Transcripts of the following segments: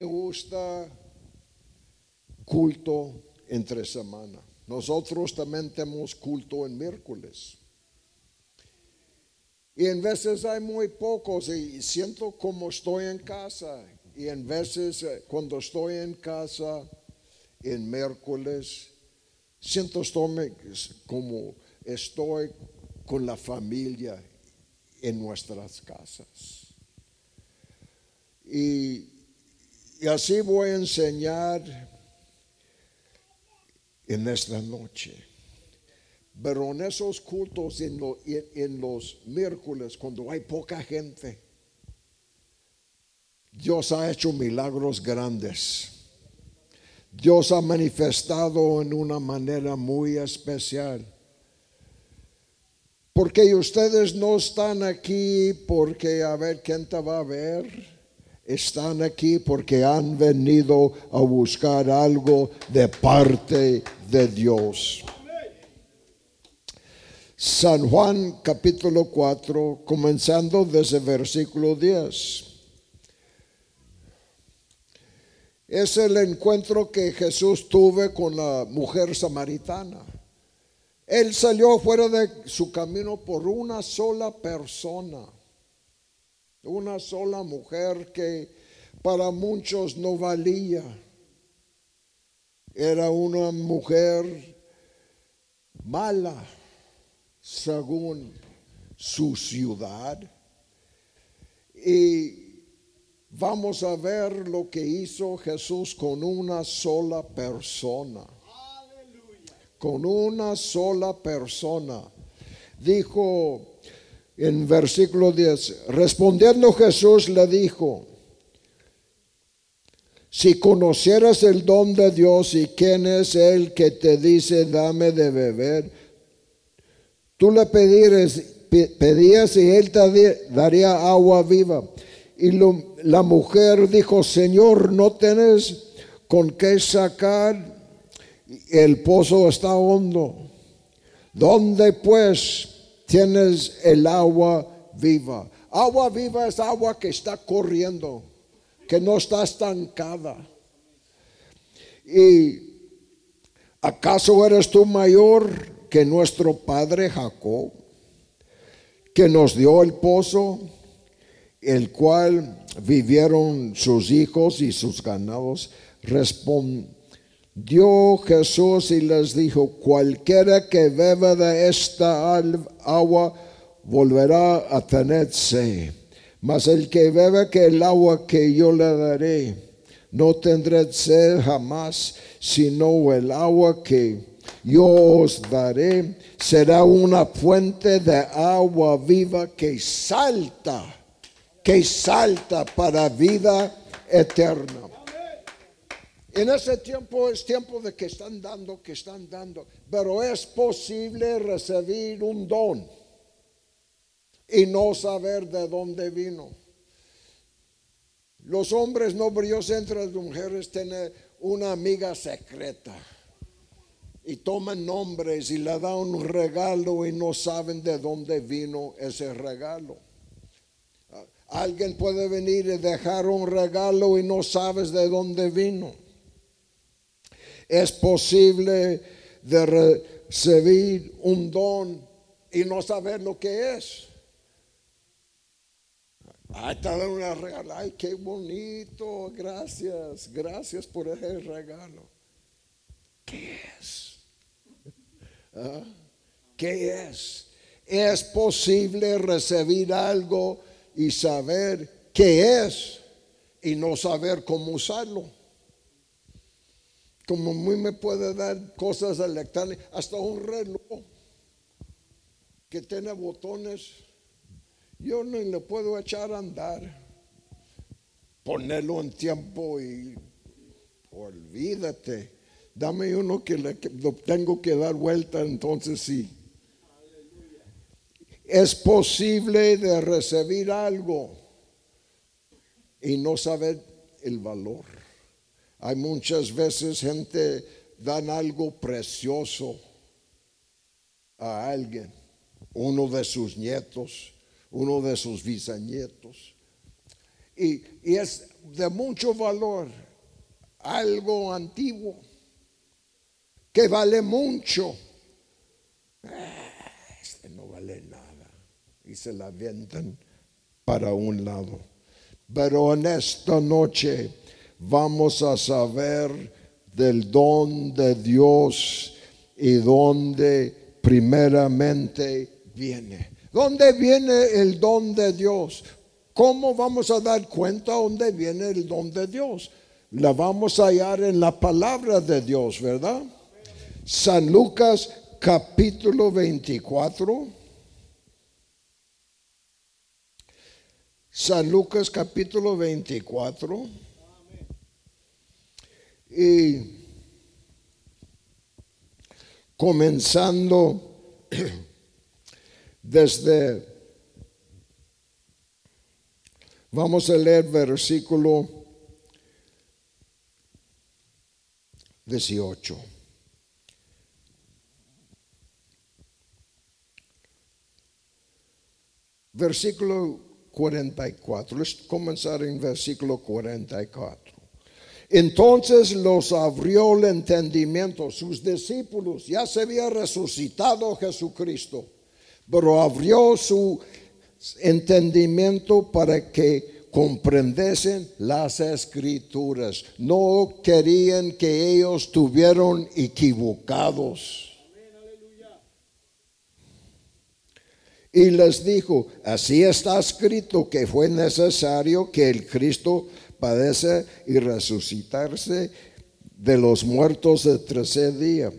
Me gusta culto entre semana. Nosotros también tenemos culto en miércoles. Y en veces hay muy pocos y siento como estoy en casa. Y en veces eh, cuando estoy en casa en miércoles, siento como estoy con la familia en nuestras casas. Y, y así voy a enseñar en esta noche. Pero en esos cultos, en, en, los miércoles, cuando hay poca gente, Dios ha hecho milagros grandes. Dios ha manifestado en una manera muy especial. Porque ustedes no están aquí porque a ver quién te va a ver están aquí porque han venido a buscar algo de parte de Dios. San Juan capítulo 4, comenzando desde versículo 10. Es el encuentro que Jesús tuvo con la mujer samaritana. Él salió fuera de su camino por una sola persona una sola mujer que para muchos no valía. Era una mujer mala según su ciudad. Y vamos a ver lo que hizo Jesús con una sola persona. Con una sola persona. Dijo en versículo 10, respondiendo Jesús le dijo, si conocieras el don de Dios y quién es el que te dice, dame de beber, tú le pedires, pedías y él te daría agua viva. Y la mujer dijo, Señor, no tienes con qué sacar, el pozo está hondo. ¿Dónde pues tienes el agua viva. Agua viva es agua que está corriendo, que no está estancada. ¿Y acaso eres tú mayor que nuestro padre Jacob, que nos dio el pozo, el cual vivieron sus hijos y sus ganados? Respondió Dio Jesús y les dijo, cualquiera que beba de esta agua volverá a tener sed. Mas el que bebe que el agua que yo le daré, no tendrá sed jamás, sino el agua que yo os daré será una fuente de agua viva que salta, que salta para vida eterna. En ese tiempo es tiempo de que están dando, que están dando, pero es posible recibir un don y no saber de dónde vino. Los hombres no brillos entre las mujeres tienen una amiga secreta y toman nombres y le dan un regalo y no saben de dónde vino ese regalo. Alguien puede venir y dejar un regalo y no sabes de dónde vino es posible de recibir un don y no saber lo que es. Ay, te una regalo. Ay, qué bonito. Gracias. Gracias por ese regalo. ¿Qué es? ¿Ah? ¿Qué es? Es posible recibir algo y saber qué es y no saber cómo usarlo como muy me puede dar cosas electrónicas, hasta un reloj que tiene botones, yo no le puedo echar a andar, ponerlo en tiempo y olvídate, dame uno que le, tengo que dar vuelta, entonces sí. Es posible de recibir algo y no saber el valor. Hay muchas veces gente dan algo precioso a alguien, uno de sus nietos, uno de sus bisnietos. y, y es de mucho valor, algo antiguo, que vale mucho. Ah, este no vale nada. Y se la avientan para un lado. Pero en esta noche vamos a saber del don de Dios y dónde primeramente viene. ¿Dónde viene el don de Dios? ¿Cómo vamos a dar cuenta dónde viene el don de Dios? La vamos a hallar en la palabra de Dios, ¿verdad? San Lucas capítulo 24. San Lucas capítulo 24. Y comenzando desde, vamos a leer versículo 18. Versículo 44. Let's comenzar en versículo 44. Entonces los abrió el entendimiento, sus discípulos, ya se había resucitado Jesucristo, pero abrió su entendimiento para que comprendiesen las escrituras. No querían que ellos estuvieran equivocados. Y les dijo, así está escrito que fue necesario que el Cristo padece y resucitarse de los muertos de tercer día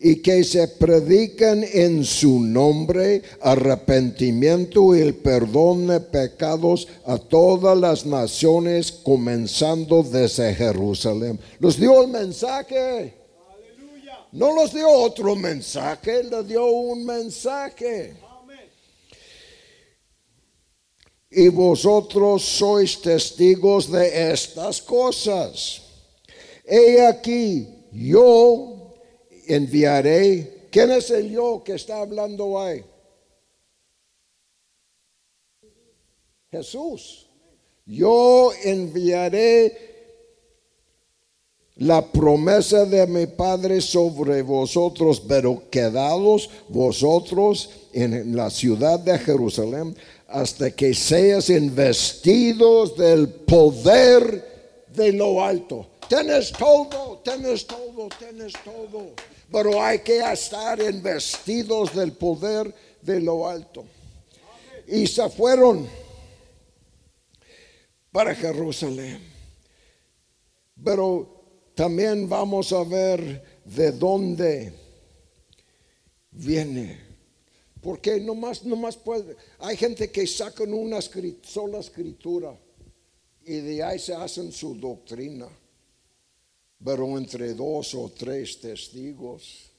y que se predican en su nombre arrepentimiento y el perdón de pecados a todas las naciones, comenzando desde Jerusalén. Los dio el mensaje. No los dio otro mensaje, le dio un mensaje y vosotros sois testigos de estas cosas. He aquí, yo enviaré. ¿Quién es el yo que está hablando ahí? Jesús. Yo enviaré la promesa de mi Padre sobre vosotros, pero quedados vosotros en la ciudad de Jerusalén hasta que seas investidos del poder de lo alto. Tienes todo, tienes todo, tienes todo. Pero hay que estar investidos del poder de lo alto. Y se fueron para Jerusalén. Pero también vamos a ver de dónde viene porque nomás, nomás puede. Hay gente que sacan una sola escritura y de ahí se hacen su doctrina. Pero entre dos o tres testigos,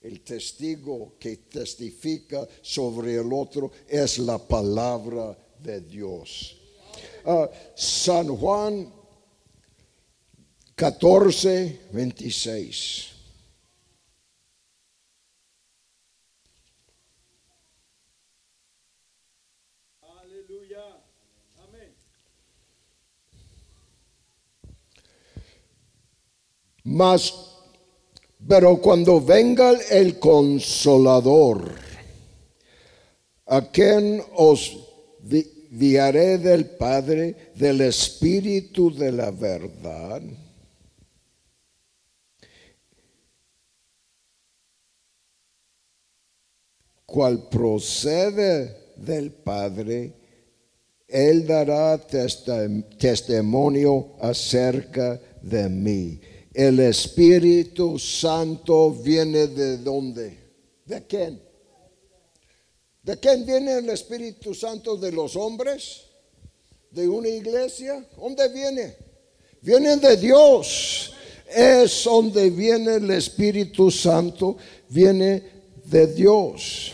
el testigo que testifica sobre el otro es la palabra de Dios. Ah, San Juan 14, 26. Mas, pero cuando venga el consolador, a quien os guiaré del Padre, del Espíritu de la verdad, cual procede del Padre, Él dará testimonio acerca de mí. El Espíritu Santo viene de dónde? ¿De quién? ¿De quién viene el Espíritu Santo? ¿De los hombres? ¿De una iglesia? ¿Dónde viene? Viene de Dios. Es donde viene el Espíritu Santo. Viene de Dios.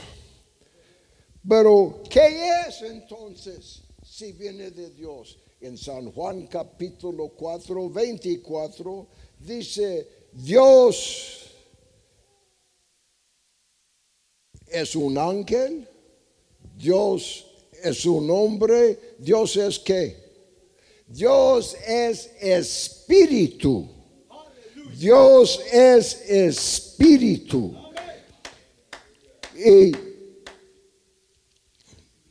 Pero, ¿qué es entonces si viene de Dios? En San Juan capítulo 4, 24 dice, Dios es un ángel, Dios es un hombre, Dios es qué? Dios es espíritu. Dios es espíritu. Y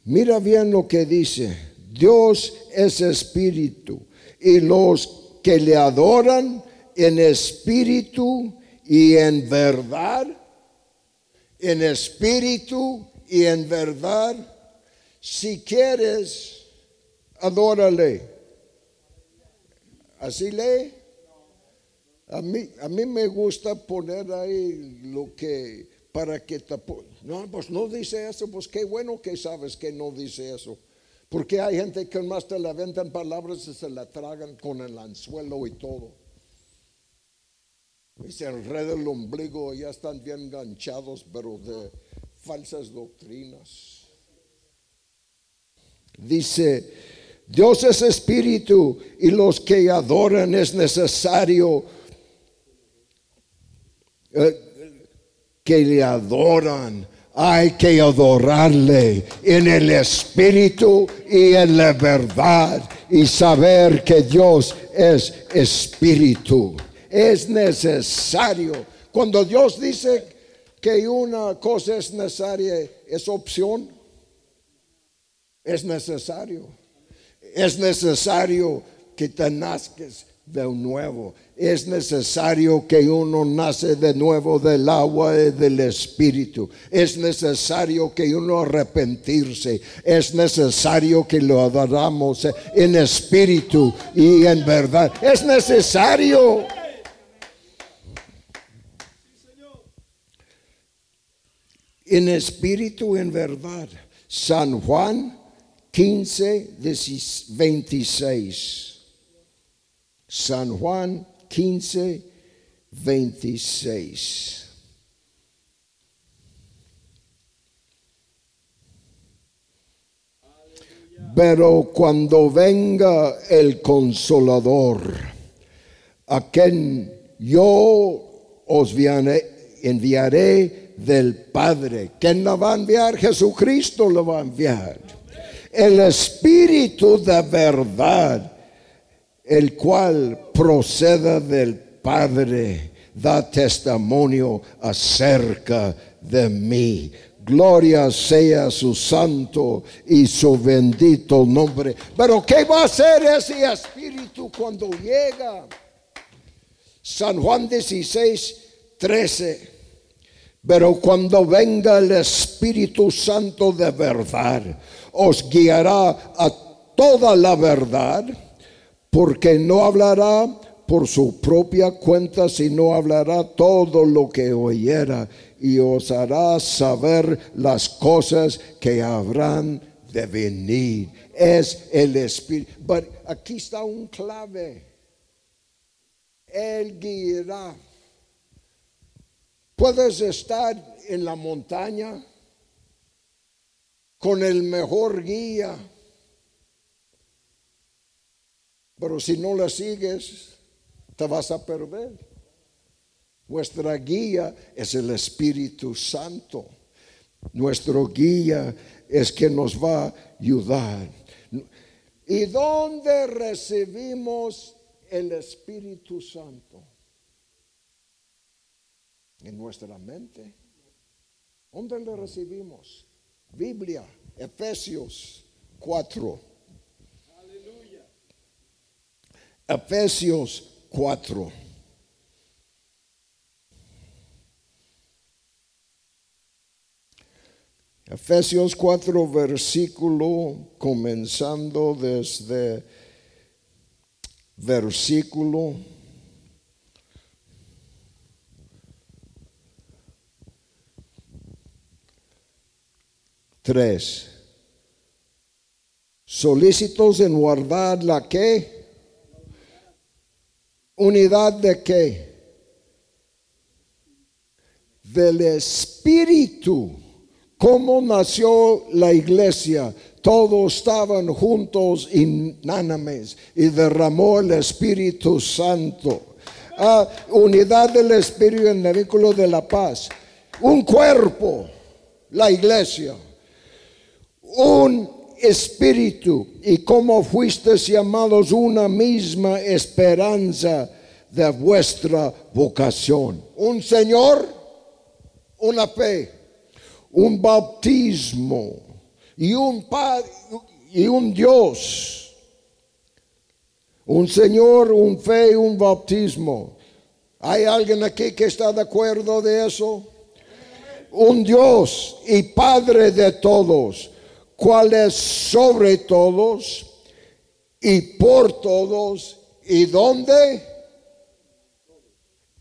mira bien lo que dice. Dios es espíritu. Y los que le adoran en espíritu y en verdad, en espíritu y en verdad, si quieres, adórale. Así lee. A mí, a mí me gusta poner ahí lo que, para que te... No, pues no dice eso, pues qué bueno que sabes que no dice eso. Porque hay gente que más te la venden palabras y se la tragan con el anzuelo y todo. Y se enreda el ombligo, ya están bien enganchados, pero de falsas doctrinas. Dice, Dios es espíritu y los que adoran es necesario eh, que le adoran. Hay que adorarle en el espíritu y en la verdad y saber que Dios es espíritu. Es necesario. Cuando Dios dice que una cosa es necesaria, es opción. Es necesario. Es necesario que te nazques de nuevo. Es necesario que uno nace de nuevo del agua y del espíritu. Es necesario que uno arrepentirse. Es necesario que lo adoramos en espíritu y en verdad. Es necesario. En espíritu en verdad. San Juan 15, 26. San Juan 15, 26. Pero cuando venga el consolador, a quien yo os enviaré del Padre, ¿quién lo va a enviar? Jesucristo lo va a enviar. El Espíritu de verdad el cual proceda del Padre, da testimonio acerca de mí. Gloria sea su santo y su bendito nombre. Pero ¿qué va a hacer ese espíritu cuando llega? San Juan 16, 13. Pero cuando venga el Espíritu Santo de verdad, os guiará a toda la verdad porque no hablará por su propia cuenta, sino hablará todo lo que oyera y os hará saber las cosas que habrán de venir. Es el Espíritu. Pero aquí está un clave. Él guiará. Puedes estar en la montaña con el mejor guía Pero si no la sigues, te vas a perder. Nuestra guía es el Espíritu Santo. Nuestro guía es que nos va a ayudar. ¿Y dónde recibimos el Espíritu Santo? En nuestra mente. ¿Dónde le recibimos? Biblia, Efesios 4. Efesios 4. Efesios 4, versículo, comenzando desde versículo 3. Solícitos en guardar la que unidad de qué? Del Espíritu. ¿Cómo nació la iglesia? Todos estaban juntos inánimes y derramó el Espíritu Santo. Ah, unidad del Espíritu en el vínculo de la paz. Un cuerpo, la iglesia. Un espíritu y como fuisteis llamados una misma esperanza de vuestra vocación. Un Señor, una fe, un bautismo y un Padre y un Dios. Un Señor, un fe un bautismo. ¿Hay alguien aquí que está de acuerdo de eso? Un Dios y Padre de todos, cual es sobre todos y por todos y donde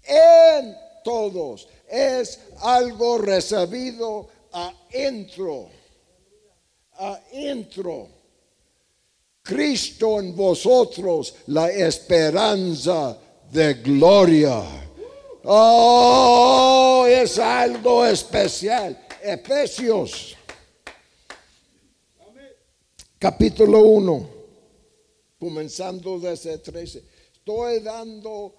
en todos. Es algo recibido adentro. Adentro. Cristo en vosotros, la esperanza de gloria. Oh, es algo especial. Efesios, capítulo 1, comenzando desde 13. Estoy dando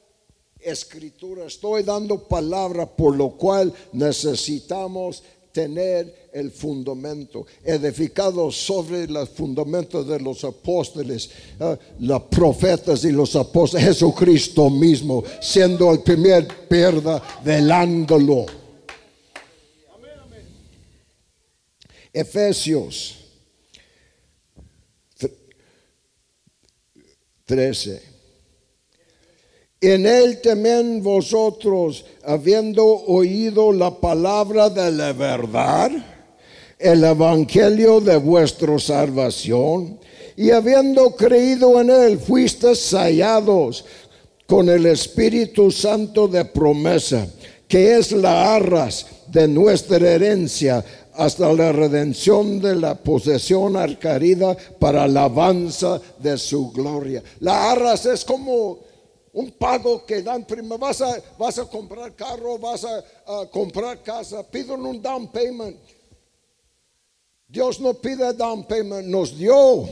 escritura, estoy dando palabra por lo cual necesitamos tener el fundamento, edificado sobre el fundamento de los apóstoles, uh, los profetas y los apóstoles, Jesucristo mismo, siendo el primer perda velándolo. Efesios 13. En él también vosotros, habiendo oído la palabra de la verdad, el evangelio de vuestra salvación, y habiendo creído en él, fuisteis sallados con el Espíritu Santo de promesa, que es la arras de nuestra herencia hasta la redención de la posesión adquirida para alabanza de su gloria. La arras es como un pago que dan primero, vas a, vas a comprar carro, vas a, comprar casa, piden un down payment. Dios no pide down payment, nos dio,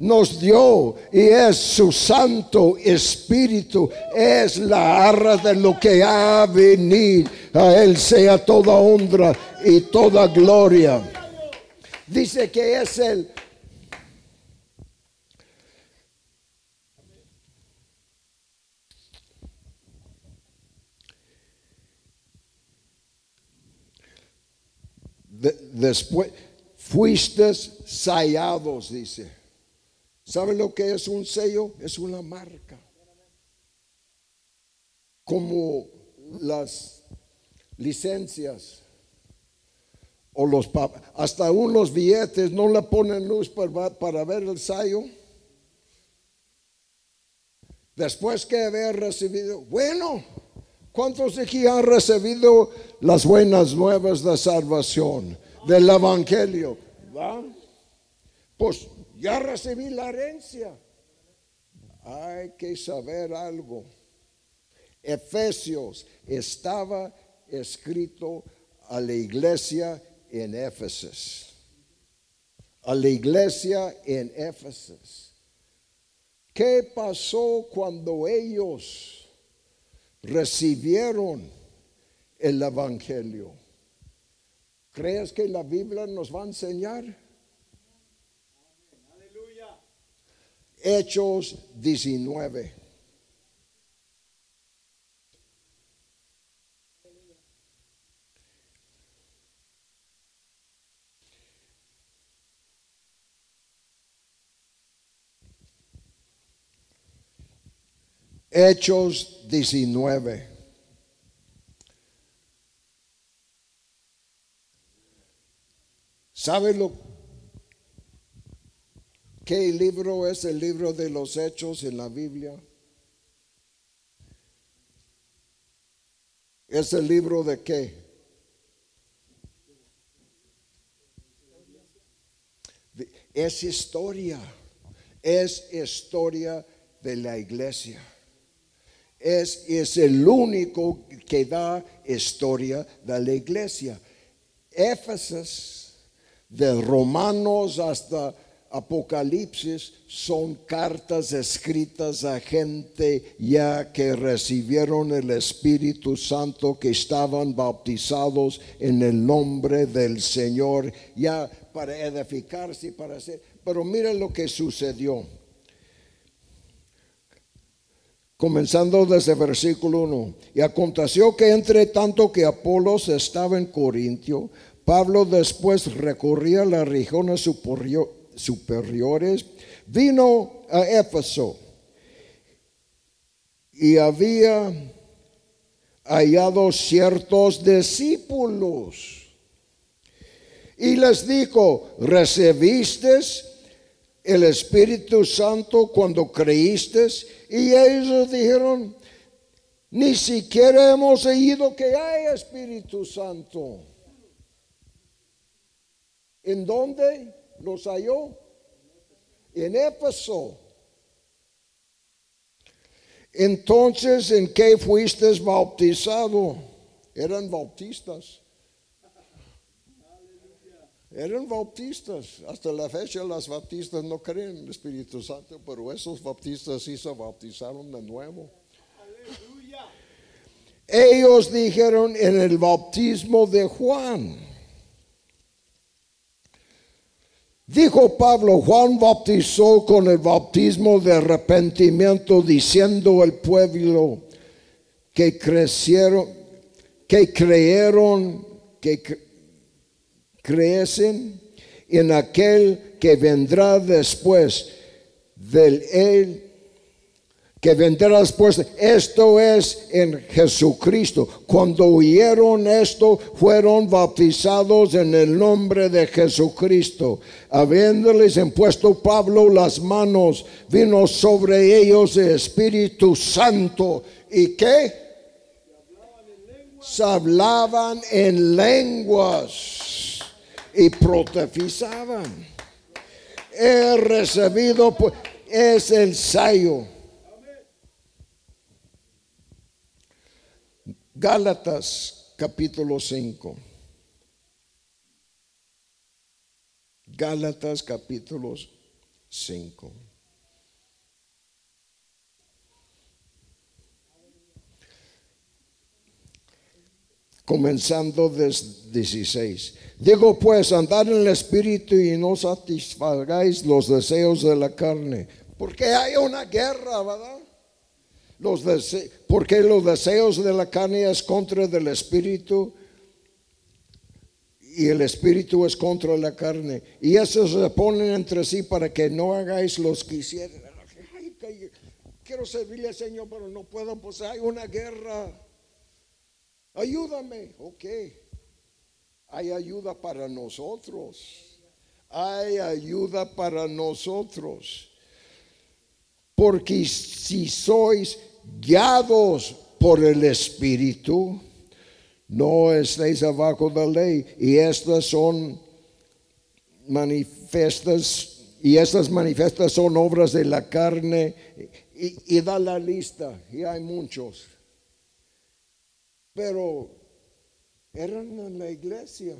nos dio y es su Santo Espíritu, es la arra de lo que ha venido. A Él sea toda honra y toda gloria. Dice que es el después, fuiste sellados, dice. ¿Saben lo que es un sello? Es una marca. Como las licencias o los hasta unos billetes no le ponen luz para, para ver el sello. Después que haber recibido, bueno, ¿Cuántos de aquí han recibido las buenas nuevas de salvación del Evangelio? Pues ya recibí la herencia. Hay que saber algo. Efesios estaba escrito a la iglesia en Éfeso. A la iglesia en Éfeso. ¿Qué pasó cuando ellos recibieron el Evangelio. ¿Crees que la Biblia nos va a enseñar? Hechos 19. Hechos 19. ¿Sabe lo qué libro es el libro de los Hechos en la Biblia? ¿Es el libro de qué? Es historia, es historia de la iglesia es, es el único que da historia de la iglesia. Éfeso, de Romanos hasta Apocalipsis, son cartas escritas a gente ya que recibieron el Espíritu Santo, que estaban bautizados en el nombre del Señor, ya para edificarse, para hacer. Pero mira lo que sucedió. Comenzando desde versículo 1. Y aconteció que entre tanto que Apolos estaba en Corintio, Pablo después recorría las regiones superiores, vino a Éfeso y había hallado ciertos discípulos. Y les dijo, ¿recibiste el Espíritu Santo cuando creíste? Y ellos dijeron, ni siquiera hemos oído que hay Espíritu Santo. ¿En dónde los halló? En Éfeso. Entonces, ¿en qué fuiste bautizado? Eran bautistas. Eran bautistas. Hasta la fecha las bautistas no creen en el Espíritu Santo, pero esos bautistas sí se bautizaron de nuevo. Ellos dijeron en el bautismo de Juan. Dijo Pablo, Juan bautizó con el bautismo de arrepentimiento, diciendo al pueblo que crecieron, que creyeron, que creen en aquel que vendrá después del él que vendrá después. Esto es en Jesucristo. Cuando oyeron esto, fueron bautizados en el nombre de Jesucristo. Habiéndoles impuesto Pablo las manos, vino sobre ellos el Espíritu Santo. ¿Y qué? Se hablaban en lenguas y profetizaban. He recibido, pues, es el sello Gálatas capítulo 5. Gálatas capítulo 5. Comenzando desde 16. Digo pues, andar en el Espíritu y no satisfagáis los deseos de la carne. Porque hay una guerra, ¿verdad? Los porque los deseos de la carne es contra del espíritu y el espíritu es contra la carne. Y esos se ponen entre sí para que no hagáis los que hicieron. quiero servirle al Señor, pero no puedo, pues hay una guerra. Ayúdame, ok. Hay ayuda para nosotros. Hay ayuda para nosotros. Porque si sois guiados por el Espíritu, no estéis abajo de la ley. Y estas son manifestas, y estas manifiestas son obras de la carne. Y, y da la lista, y hay muchos. Pero eran en la iglesia.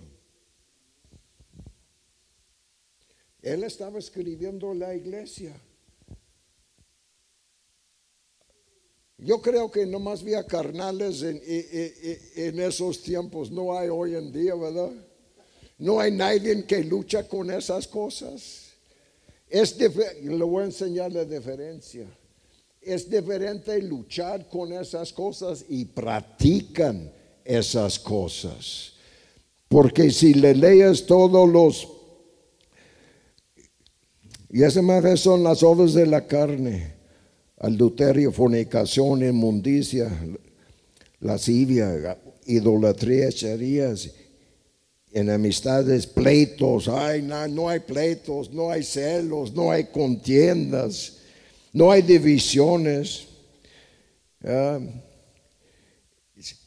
Él estaba escribiendo la iglesia. Yo creo que nomás había carnales en, esos tiempos, no hay hoy en día, ¿verdad? No hay nadie que lucha con esas cosas. Es le voy a enseñar la diferencia. Es diferente luchar con esas cosas y practican esas cosas. Porque si le lees todos los... Y ese más son las obras de la carne adulterio, fornicación, inmundicia, lascivia, idolatría, hecherías, enemistades, pleitos. Ay, no, no hay pleitos, no hay celos, no hay contiendas, no hay divisiones.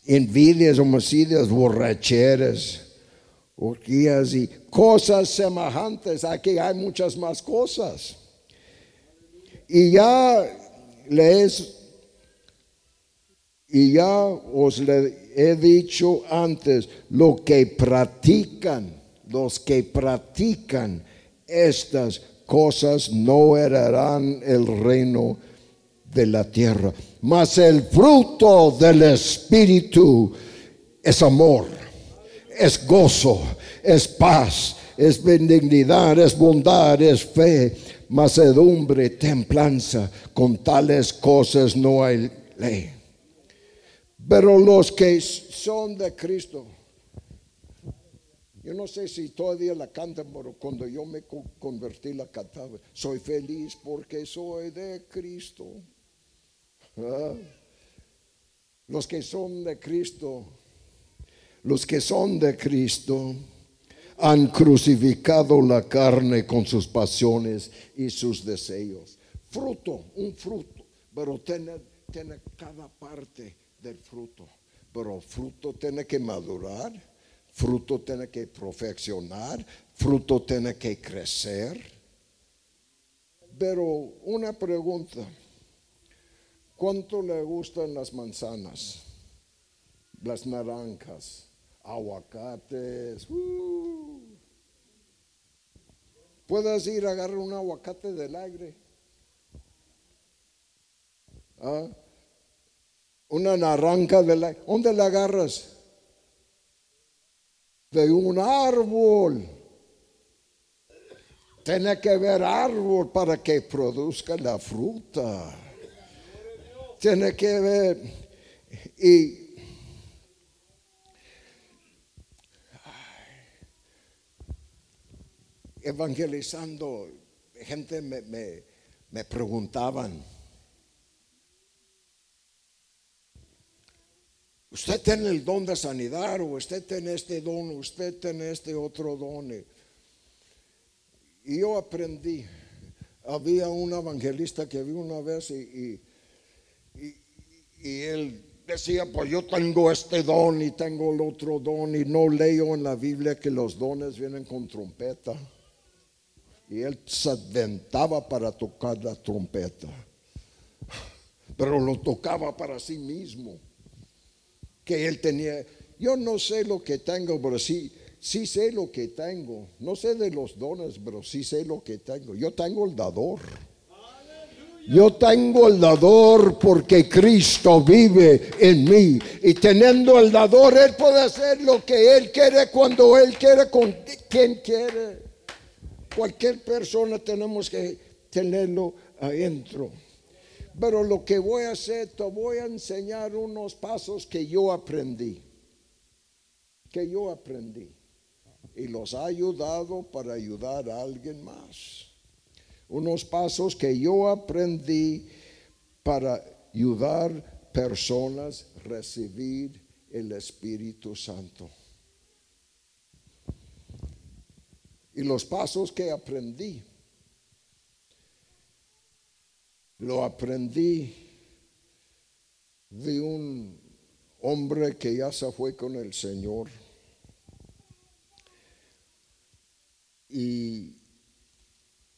envidias, homicidios, borracheras, orgías y cosas semejantes. Aquí hay muchas más cosas. Y ya les y ya os le he dicho antes, lo que practican, los que practican estas cosas no heredarán el reino de la tierra. Mas el fruto del Espíritu es amor, es gozo, es paz, es benignidad, es bondad, es fe, macedumbre, templanza. Con tales cosas no hay ley. Pero los que son de Cristo, yo no sé si todavía la cantan, pero cuando yo me convertí la cantaba. Soy feliz porque soy de Cristo. Ah. Los que son de Cristo, los que son de Cristo han crucificado la carne con sus pasiones y sus deseos. Fruto, un fruto, pero tiene, tiene cada parte del fruto. Pero fruto tiene que madurar, fruto tiene que perfeccionar, fruto tiene que crecer. Pero una pregunta, ¿cuánto le gustan las manzanas, las naranjas, aguacates? Uh. Puedes ir a agarrar un aguacate del aire. ¿Ah? una naranja de la... ¿Dónde la agarras? De un árbol. Tiene que haber árbol para que produzca la fruta. Tiene que ver y evangelizando, gente me, me, me preguntaban, Usted tiene el don de sanidad, o usted tiene este don, usted tiene este otro don. Y yo aprendí. Había un evangelista que vi una vez y, y, él decía, pues yo tengo este don y tengo el otro don y no leo en la Biblia que los dones vienen con trompeta. Y él se aventaba para tocar la trompeta, pero lo tocaba para sí mismo que él tenía. Yo no sé lo que tengo, pero sí, sí sé lo que tengo. No sé de los dones, pero sí sé lo que tengo. Yo tengo el dador. Yo tengo el dador porque Cristo vive en mí. Y teniendo el dador, Él puede hacer lo que Él quiere cuando Él quiere, con quien quiere. Cualquier persona tenemos que tenerlo adentro. Pero lo que voy a hacer, te voy a enseñar unos pasos que yo aprendí. Que yo aprendí. Y los ha ayudado para ayudar a alguien más. Unos pasos que yo aprendí para ayudar personas a recibir el Espíritu Santo. Y los pasos que aprendí Lo aprendí de un hombre que ya se fue con el Señor. Y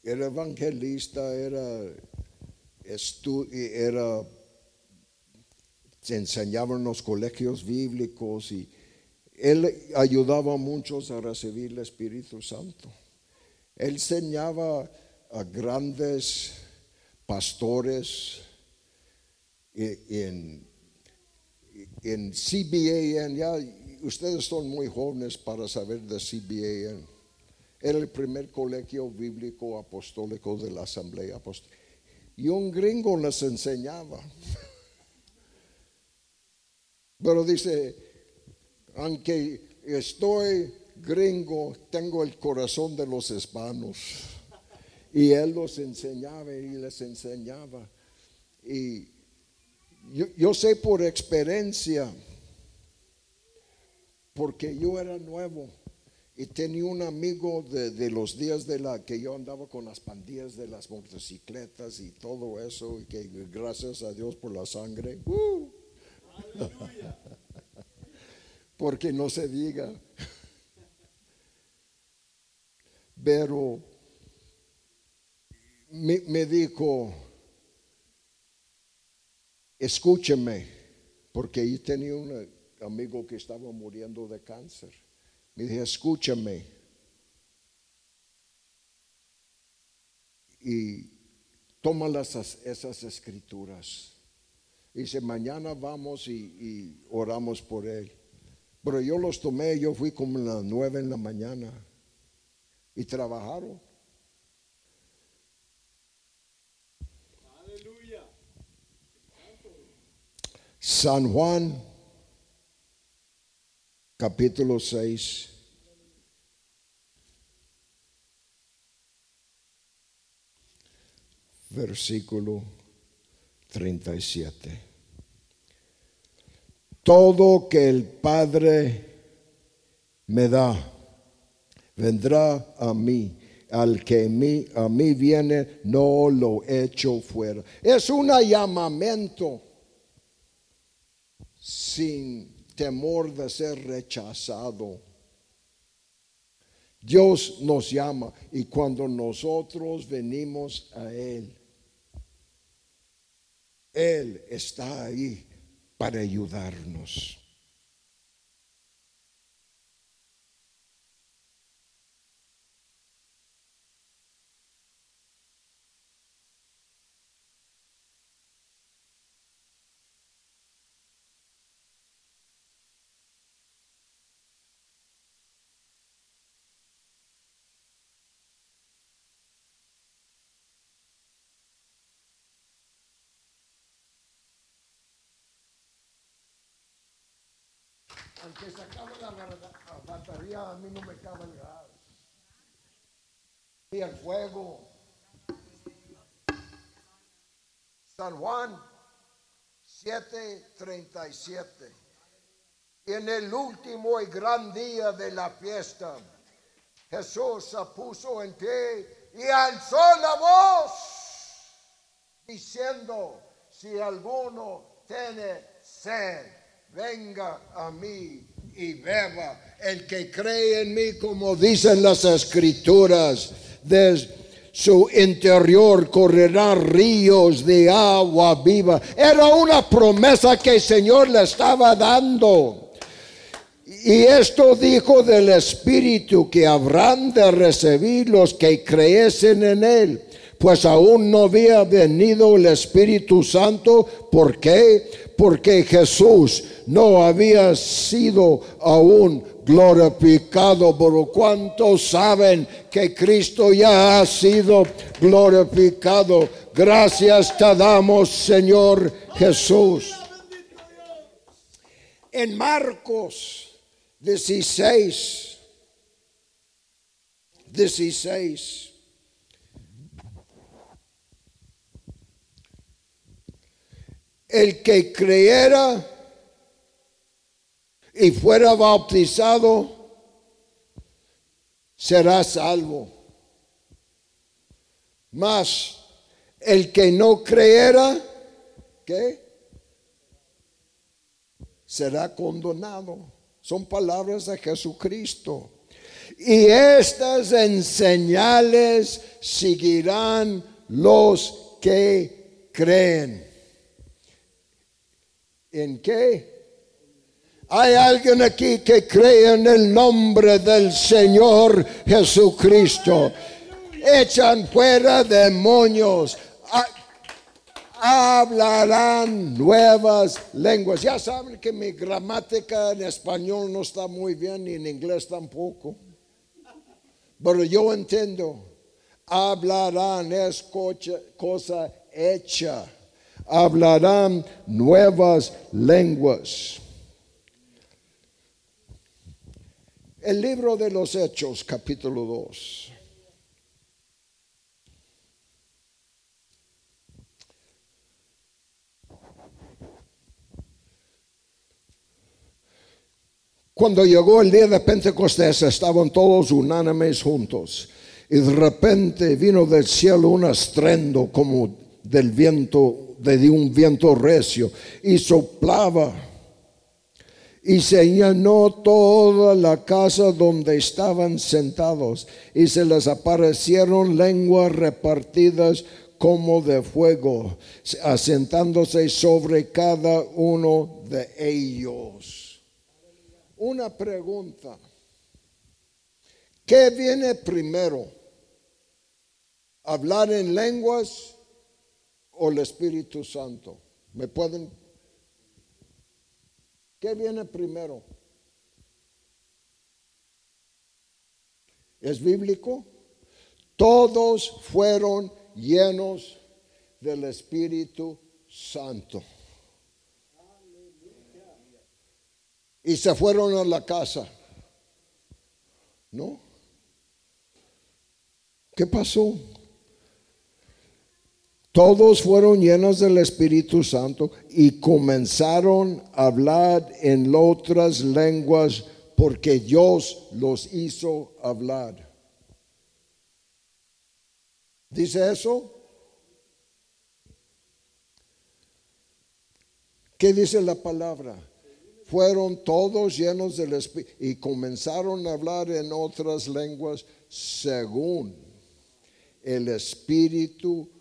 el evangelista era, era se enseñaba en los colegios bíblicos y él ayudaba a muchos a recibir el Espíritu Santo. Él enseñaba a grandes pastores en, en CBAN, ya ustedes son muy jóvenes para saber de CBAN. Era el primer colegio bíblico apostólico de la Asamblea Apostólica. Y un gringo les enseñaba. Pero dice, aunque estoy gringo, tengo el corazón de los hispanos. Y él los enseñaba y les enseñaba. Y yo, sé por experiencia, porque yo era nuevo y tenía un amigo de, los días de la que yo andaba con las pandillas de las motocicletas y todo eso, y que gracias a Dios por la sangre. ¡uh! Porque no se diga. Pero me, dijo, escúcheme, porque yo tenía un amigo que estaba muriendo de cáncer. Me dijo, escúchame. Y toma esas escrituras. Dice, mañana vamos y, oramos por él. Pero yo los tomé, yo fui como a las nueve en la mañana. y trabajaron. San Juan, capítulo 6. Versículo 37. Todo que el Padre me da, vendrá a mí. Al que a mí viene, no lo echo fuera. Es un llamamiento sin temor de ser rechazado. Dios nos llama y cuando nosotros venimos a Él, Él está ahí para ayudarnos. Aunque se acabe la batería, a mí no me acaba el gas. Y el fuego. San Juan 7:37. En el último y gran día de la fiesta, Jesús se puso en pie y alzó la voz, diciendo, si alguno tiene sed, venga a mí y beba. El que cree en mí, como dicen las escrituras, de su interior correrán ríos de agua viva. Era una promesa que el Señor le estaba dando. Y esto dijo del Espíritu que habrán de recibir los que creyesen en Él pues aún no había venido el Espíritu Santo. ¿Por qué? Porque Jesús no había sido aún glorificado. Por cuanto saben que Cristo ya ha sido glorificado. Gracias te damos, Señor Jesús. En Marcos 16, 16. El que creyera y fuera bautizado será salvo. Mas el que no creyera, ¿qué? Será condenado. Son palabras de Jesucristo. Y estas enseñales seguirán los que creen. ¿En qué? Hay alguien aquí que cree en el nombre del Señor Jesucristo. Echan fuera demonios. Hablarán nuevas lenguas. Ya saben que mi gramática en español no está muy bien ni en inglés tampoco. Pero yo entiendo. Hablarán es cosa hecha hablarán nuevas lenguas. El libro de los Hechos, capítulo 2. Cuando llegó el día de Pentecostés estaban todos unánimes juntos y de repente vino del cielo un estrendo como del viento de un viento recio y soplaba y se llenó toda la casa donde estaban sentados y se les aparecieron lenguas repartidas como de fuego, asentándose sobre cada uno de ellos. Una pregunta. ¿Qué viene primero? ¿Hablar en lenguas o el Espíritu Santo? ¿Me pueden? ¿Qué viene primero? ¿Es bíblico? Todos fueron llenos del Espíritu Santo. Y se fueron a la casa. ¿No? ¿Qué pasó? Todos fueron llenos del Espíritu Santo y comenzaron a hablar en otras lenguas porque Dios los hizo hablar. ¿Dice eso? ¿Qué dice la palabra? Fueron todos llenos del Espíritu y comenzaron a hablar en otras lenguas según el Espíritu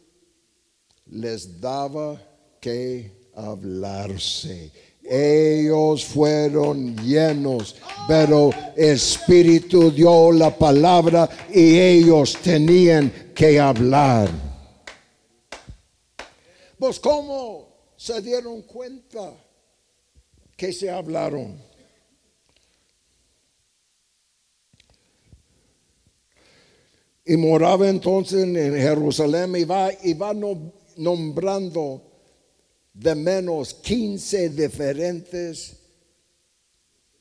les daba que hablarse. Ellos fueron llenos, pero Espíritu dio la palabra y ellos tenían que hablar. Pues cómo se dieron cuenta que se hablaron. Y moraba entonces en Jerusalén y va, y va nombrando de menos 15 diferentes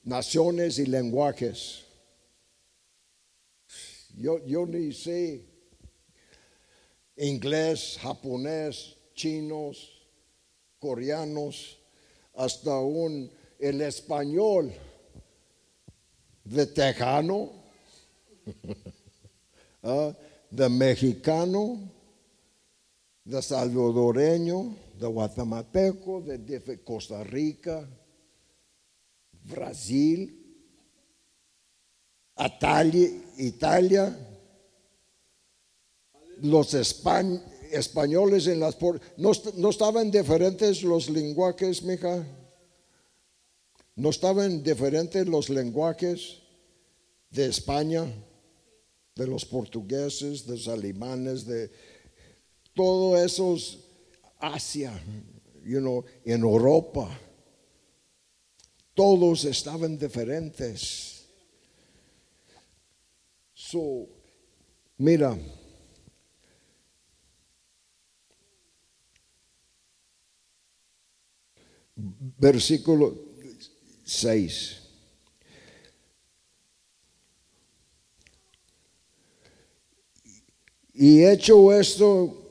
naciones y lenguajes. Yo, yo ni sé inglés, japonés, chinos, coreanos, hasta un el español de tejano. ¿Ah? de mexicano, de salvadoreño, de guatemalteco, de, Costa Rica, Brasil, Italia, los españoles en las... ¿No, ¿No estaban diferentes los lenguajes, mija? ¿No estaban diferentes los lenguajes de España? de los portugueses, de los alemanes, de todos esos Asia, you know, en Europa. Todos estaban diferentes. So, mira, versículo 6. Y hecho esto,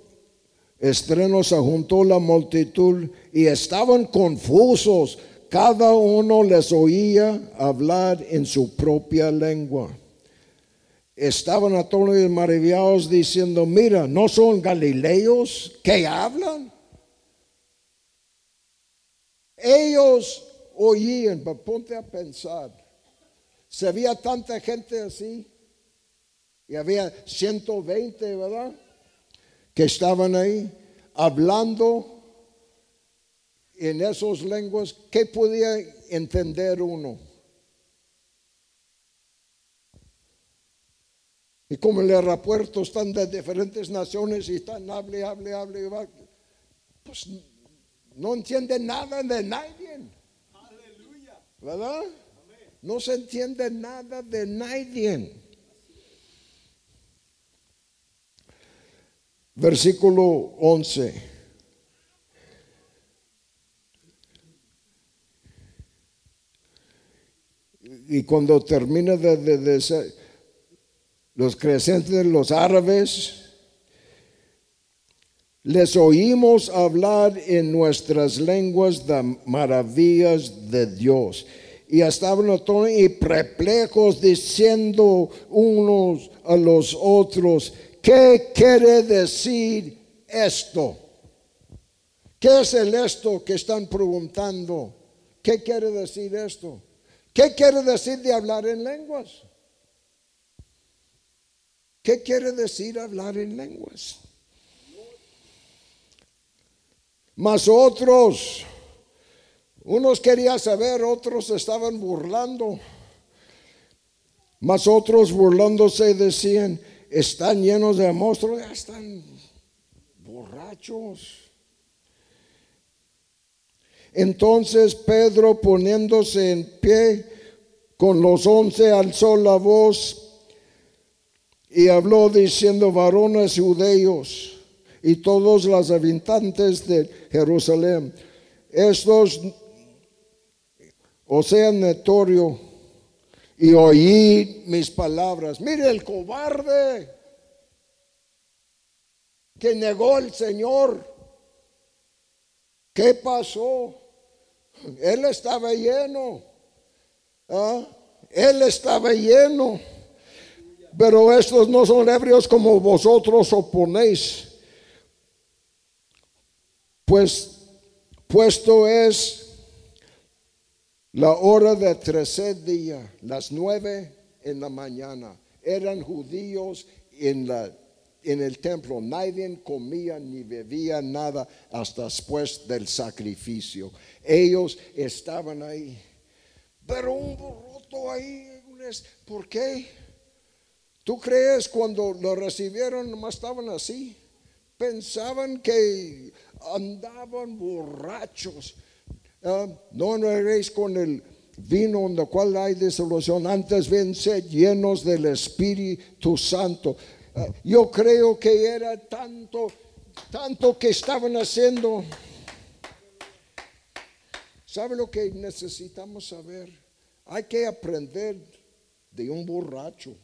estreno se juntó la multitud y estaban confusos. Cada uno les oía hablar en su propia lengua. Estaban a todos maravillados diciendo, mira, ¿no son galileos que hablan? Ellos oían, pero ponte a pensar, se había tanta gente así y había 120, ¿verdad? Que estaban ahí hablando en esas lenguas. ¿Qué podía entender uno? Y como el aeropuerto están de diferentes naciones y están hable, hable, hable, pues no entiende nada de nadie. Aleluya. ¿Verdad? No se entiende nada de nadie. Versículo 11. Y cuando termina de, de, los crecientes, los árabes, les oímos hablar en nuestras lenguas de maravillas de Dios. Y estaban todos y perplejos diciendo unos a los otros, ¿Qué quiere decir esto? ¿Qué es el esto que están preguntando? ¿Qué quiere decir esto? ¿Qué quiere decir de hablar en lenguas? ¿Qué quiere decir hablar en lenguas? Mas otros, unos querían saber, otros estaban burlando. Mas otros burlándose decían, están llenos de monstruos, ya están borrachos. Entonces Pedro poniéndose en pie con los once alzó la voz Y habló diciendo, varones judíos y todos los habitantes de Jerusalén, estos o sean notorio y oí mis palabras. Mire el cobarde que negó el Señor. ¿Qué pasó? Él estaba lleno. ¿ah? Él estaba lleno. Pero estos no son ebrios como vosotros oponéis. Pues puesto es la hora de tercer día, las nueve en la mañana. Eran judíos en la en el templo nadie comía ni bebía nada hasta después del sacrificio. Ellos estaban ahí. Pero un borroto ahí, ¿por qué? ¿Tú crees cuando lo recibieron nomás estaban así? Pensaban que andaban borrachos. Ah, no eréis con el vino en el cual hay disolución, antes bien llenos del Espíritu Santo. Yo creo que era tanto, tanto que estaban haciendo. ¿Sabe lo que necesitamos saber? Hay que aprender de un borracho.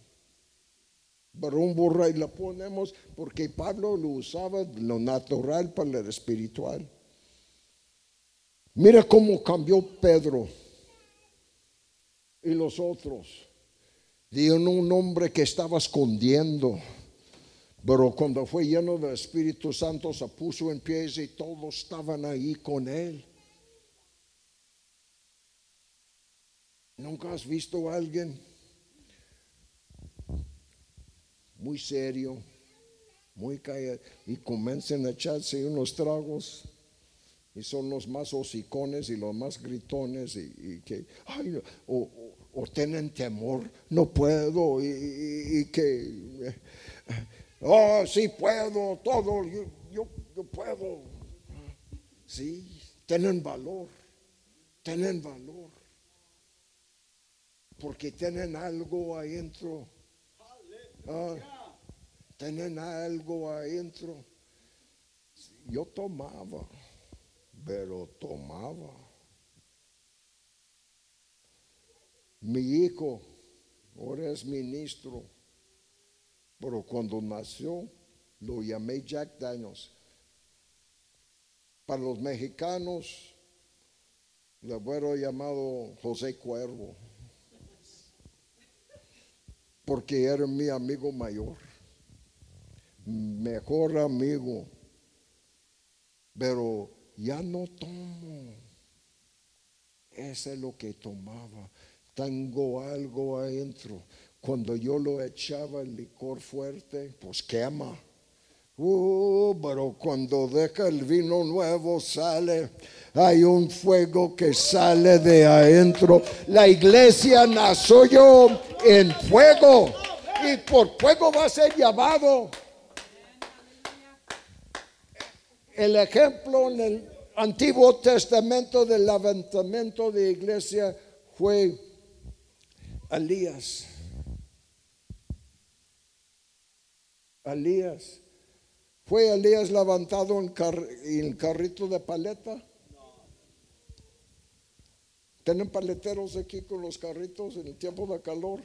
Pero un borracho y lo ponemos porque Pablo lo usaba lo natural para lo espiritual. Mira cómo cambió Pedro y los otros. Dieron un hombre que estaba escondiendo pero cuando fue lleno del Espíritu Santo se puso en pie y todos estaban ahí con él. ¿Nunca has visto a alguien muy serio, muy callado y comienzan a echarse unos tragos? Y son los más hocicones y los más gritones y, que, o, tienen temor, no puedo y que Oh, sí puedo, todo, yo, yo, puedo. Sí, tienen valor, tienen valor. Porque tienen algo adentro. Ah, tienen algo adentro. Yo tomaba, pero tomaba. Mi hijo ahora es ministro pero cuando nació, lo llamé Jack Daniels. Para los mexicanos, le hubiera llamado José Cuervo, porque era mi amigo mayor, mejor amigo, pero ya no tomo. Ese es lo que tomaba. Tengo algo adentro. Cuando yo lo echaba el licor fuerte, pues quema. Uh, pero cuando deja el vino nuevo sale, hay un fuego que sale de adentro. La iglesia nació yo en fuego y por fuego va a ser llamado. El ejemplo en el Antiguo Testamento del levantamiento de iglesia fue Elías. Elías. ¿Fue Elías levantado en, el carrito de paleta? Tienen paleteros aquí con los carritos en el tiempo de calor.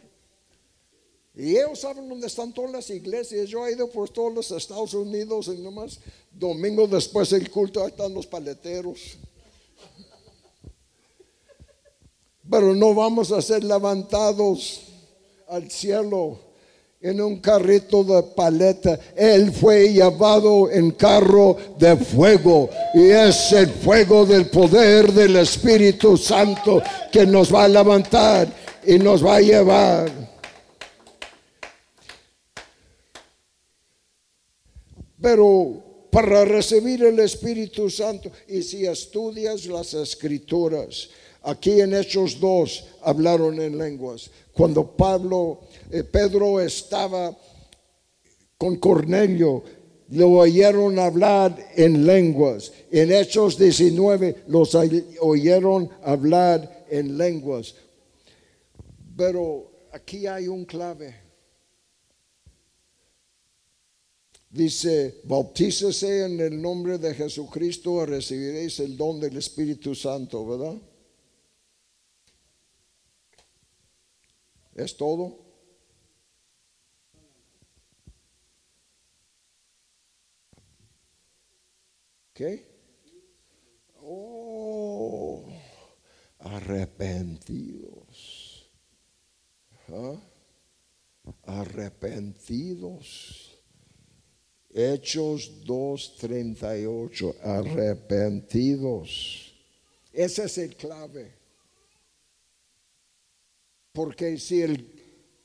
Y ellos saben dónde están todas las iglesias. Yo he ido por todos los Estados Unidos y nomás domingo después del culto ahí están los paleteros. Pero no vamos a ser levantados al cielo en un carrito de paleta. Él fue llevado en carro de fuego. Y es el fuego del poder del Espíritu Santo que nos va a levantar y nos va a llevar. Pero para recibir el Espíritu Santo, y si estudias las escrituras, aquí en Hechos 2 hablaron en lenguas. Cuando Pablo eh, Pedro estaba con Cornelio, lo oyeron hablar en lenguas. En Hechos 19 los oyeron hablar en lenguas. Pero aquí hay un clave. Dice, bautícese en el nombre de Jesucristo, recibiréis el don del Espíritu Santo, ¿verdad? ¿Es todo? ¿Qué? Oh, arrepentidos. ¿Ah? Arrepentidos. Hechos 2.38, arrepentidos. Ese es el clave. Porque si el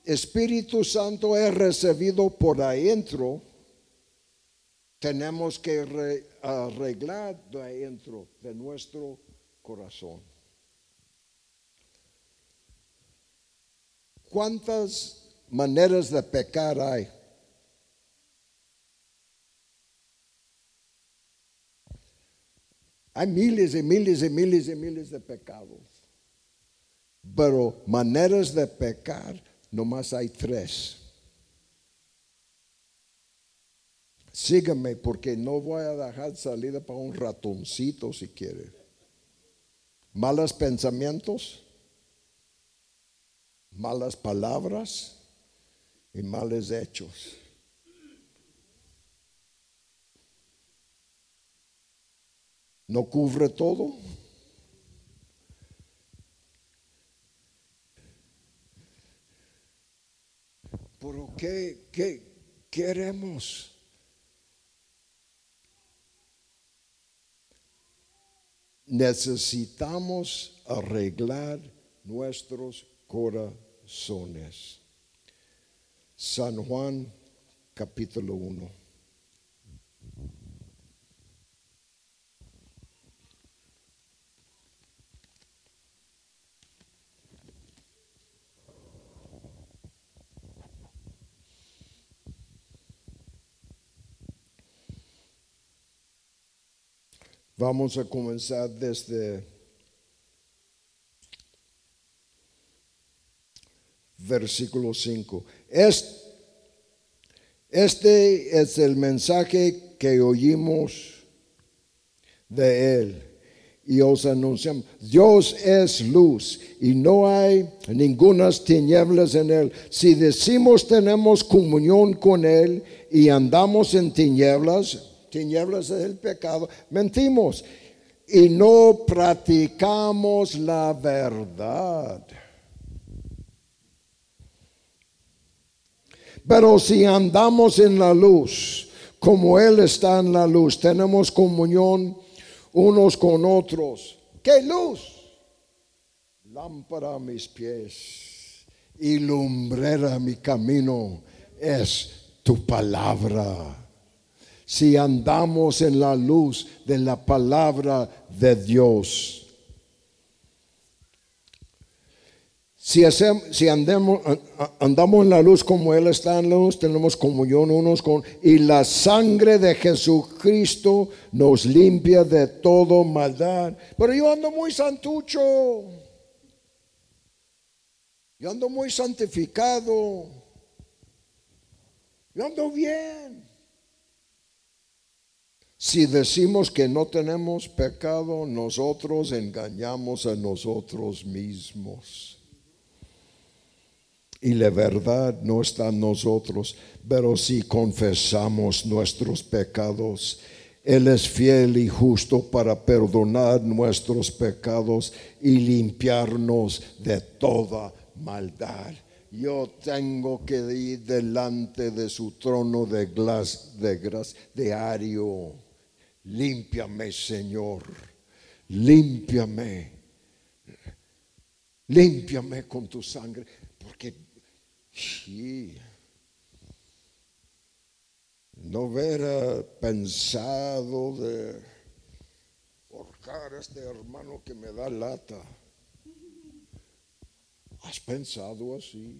Espíritu Santo es recibido por adentro, tenemos que arreglar de adentro de nuestro corazón. ¿Cuántas maneras de pecar hay? Hay miles y miles y miles y miles de pecados. Pero maneras de pecar, nomás hay tres. Síganme porque no voy a dejar salida para un ratoncito si quiere. Malos pensamientos, malas palabras y males hechos. ¿No cubre todo? ¿Pero qué, qué queremos? Necesitamos arreglar nuestros corazones. San Juan capítulo 1. Vamos a comenzar desde versículo 5. Este es el mensaje que oímos de Él y os anunciamos. Dios es luz y no hay ninguna tinieblas en Él. Si decimos tenemos comunión con Él y andamos en tinieblas, tinieblas es el pecado, mentimos y no practicamos la verdad. Pero si andamos en la luz, como Él está en la luz, tenemos comunión unos con otros. ¿Qué luz? Lámpara a mis pies y lumbrera mi camino es tu palabra si andamos en la luz de la palabra de Dios. Si, si andamos, andamos en la luz como Él está en la luz, tenemos comunión unos con... Y la sangre de Jesucristo nos limpia de todo maldad. Pero yo ando muy santucho. Yo ando muy santificado. Yo ando bien. Si decimos que no tenemos pecado, nosotros engañamos a nosotros mismos. Y la verdad no está en nosotros, pero si confesamos nuestros pecados, Él es fiel y justo para perdonar nuestros pecados y limpiarnos de toda maldad. Yo tengo que ir delante de su trono de, glas, de gracia diario Límpiame, Señor. Límpiame. Límpiame con tu sangre. Porque sí, no hubiera pensado de forjar a este hermano que me da lata. ¿Has pensado así?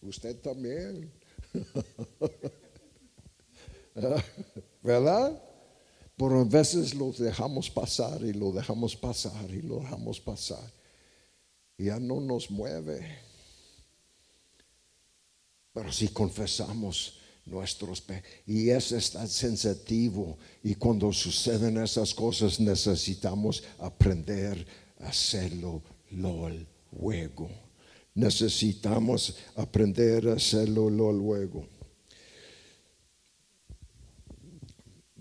Usted también. ¿verdad? Pero a veces lo dejamos pasar y lo dejamos pasar y lo dejamos pasar. Y ya no nos mueve. Pero si confesamos, nuestros y es estar sensitivo y cuando suceden esas cosas necesitamos aprender a hacerlo luego. Necesitamos aprender a hacerlo luego.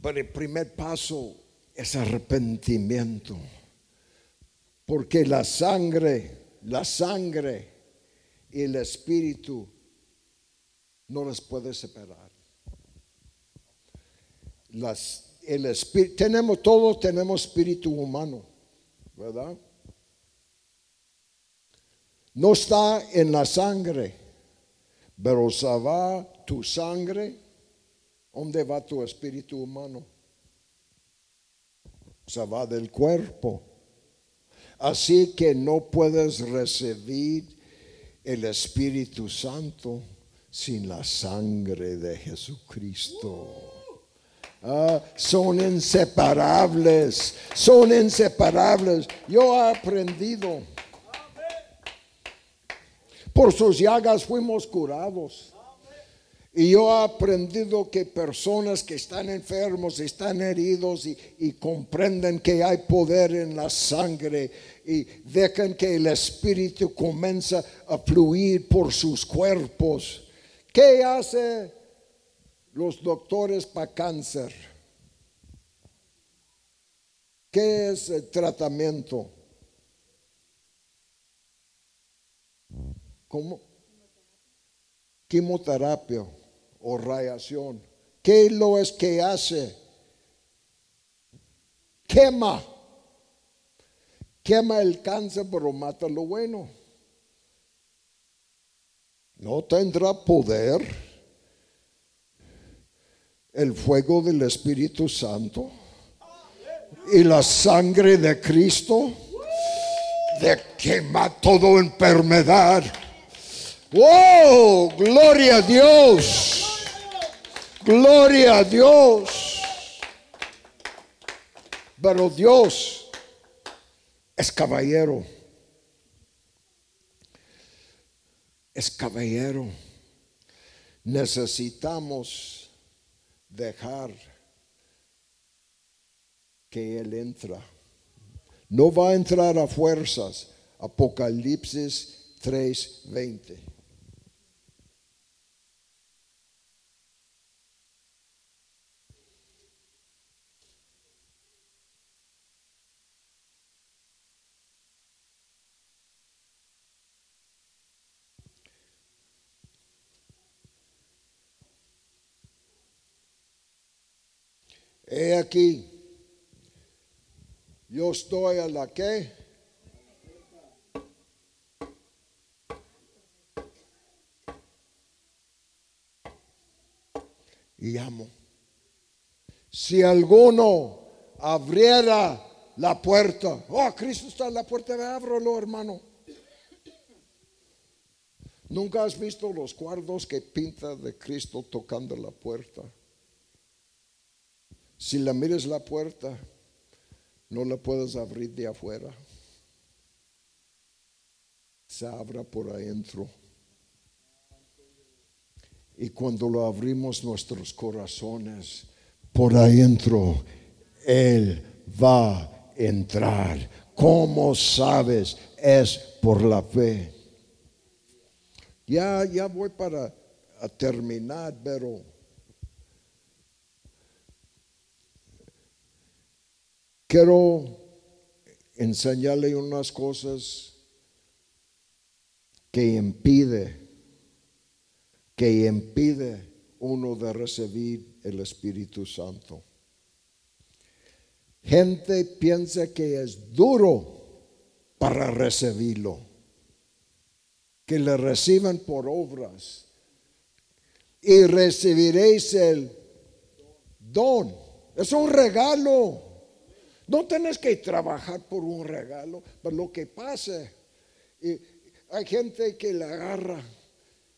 Pero el primer paso es arrepentimiento. Porque la sangre, la sangre y el espíritu no les puede separar. Las, el espíritu, tenemos, todos tenemos espíritu humano, ¿verdad? No está en la sangre, pero se va tu sangre, ¿dónde va tu espíritu humano? Se va del cuerpo. Así que no puedes recibir el Espíritu Santo sin la sangre de Jesucristo. Ah, son inseparables, son inseparables. Yo he aprendido. Por sus llagas fuimos curados. Y yo he aprendido que personas que están enfermos, están heridos y, comprenden que hay poder en la sangre y dejan que el Espíritu comienza a fluir por sus cuerpos ¿Qué hace los doctores para cáncer? ¿Qué es el tratamiento? ¿Cómo? Quimioterapia o radiación. ¿Qué lo es que hace? Quema. Quema el cáncer, pero mata lo bueno no tendrá poder el fuego del Espíritu Santo y la sangre de Cristo de quema toda enfermedad. ¡Oh! Gloria a Dios. Gloria a Dios. Pero Dios es caballero. es caballero. Necesitamos dejar que Él entra. No va a entrar a fuerzas. Apocalipsis 3:20. He aquí, yo estoy a la que. Y llamo. Si alguno abriera la puerta, oh, Cristo está en la puerta, ábrelo, hermano. ¿Nunca has visto los cuadros que pinta de Cristo tocando la puerta? Si la mires la puerta, no la puedes abrir de afuera. Se abra por adentro. Y cuando lo abrimos nuestros corazones, por adentro, Él va a entrar. ¿Cómo sabes? Es por la fe. Ya, ya voy para terminar, pero Quiero enseñarle unas cosas que impide, que impide uno de recibir el Espíritu Santo. Gente piensa que es duro para recibirlo, que le reciban por obras y recibiréis el don. Es un regalo. No tienes que trabajar por un regalo, pero lo que pasa, hay gente que le agarra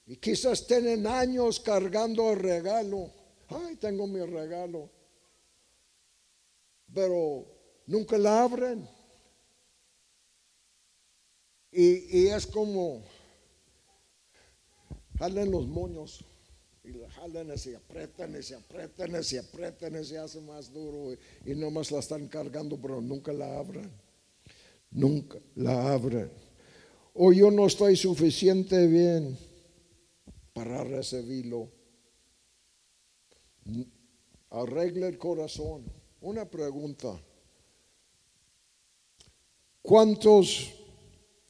y quizás tienen años cargando el regalo. Ay, tengo mi regalo. Pero nunca la abren. Y, y es como, jalen los moños y la jalan y se apretan y se apretan y se apretan y se hace más duro y, y nomás la están cargando, pero nunca la abran. Nunca la abren. O yo no estoy suficiente bien para recibirlo. Arregle el corazón. Una pregunta. ¿Cuántos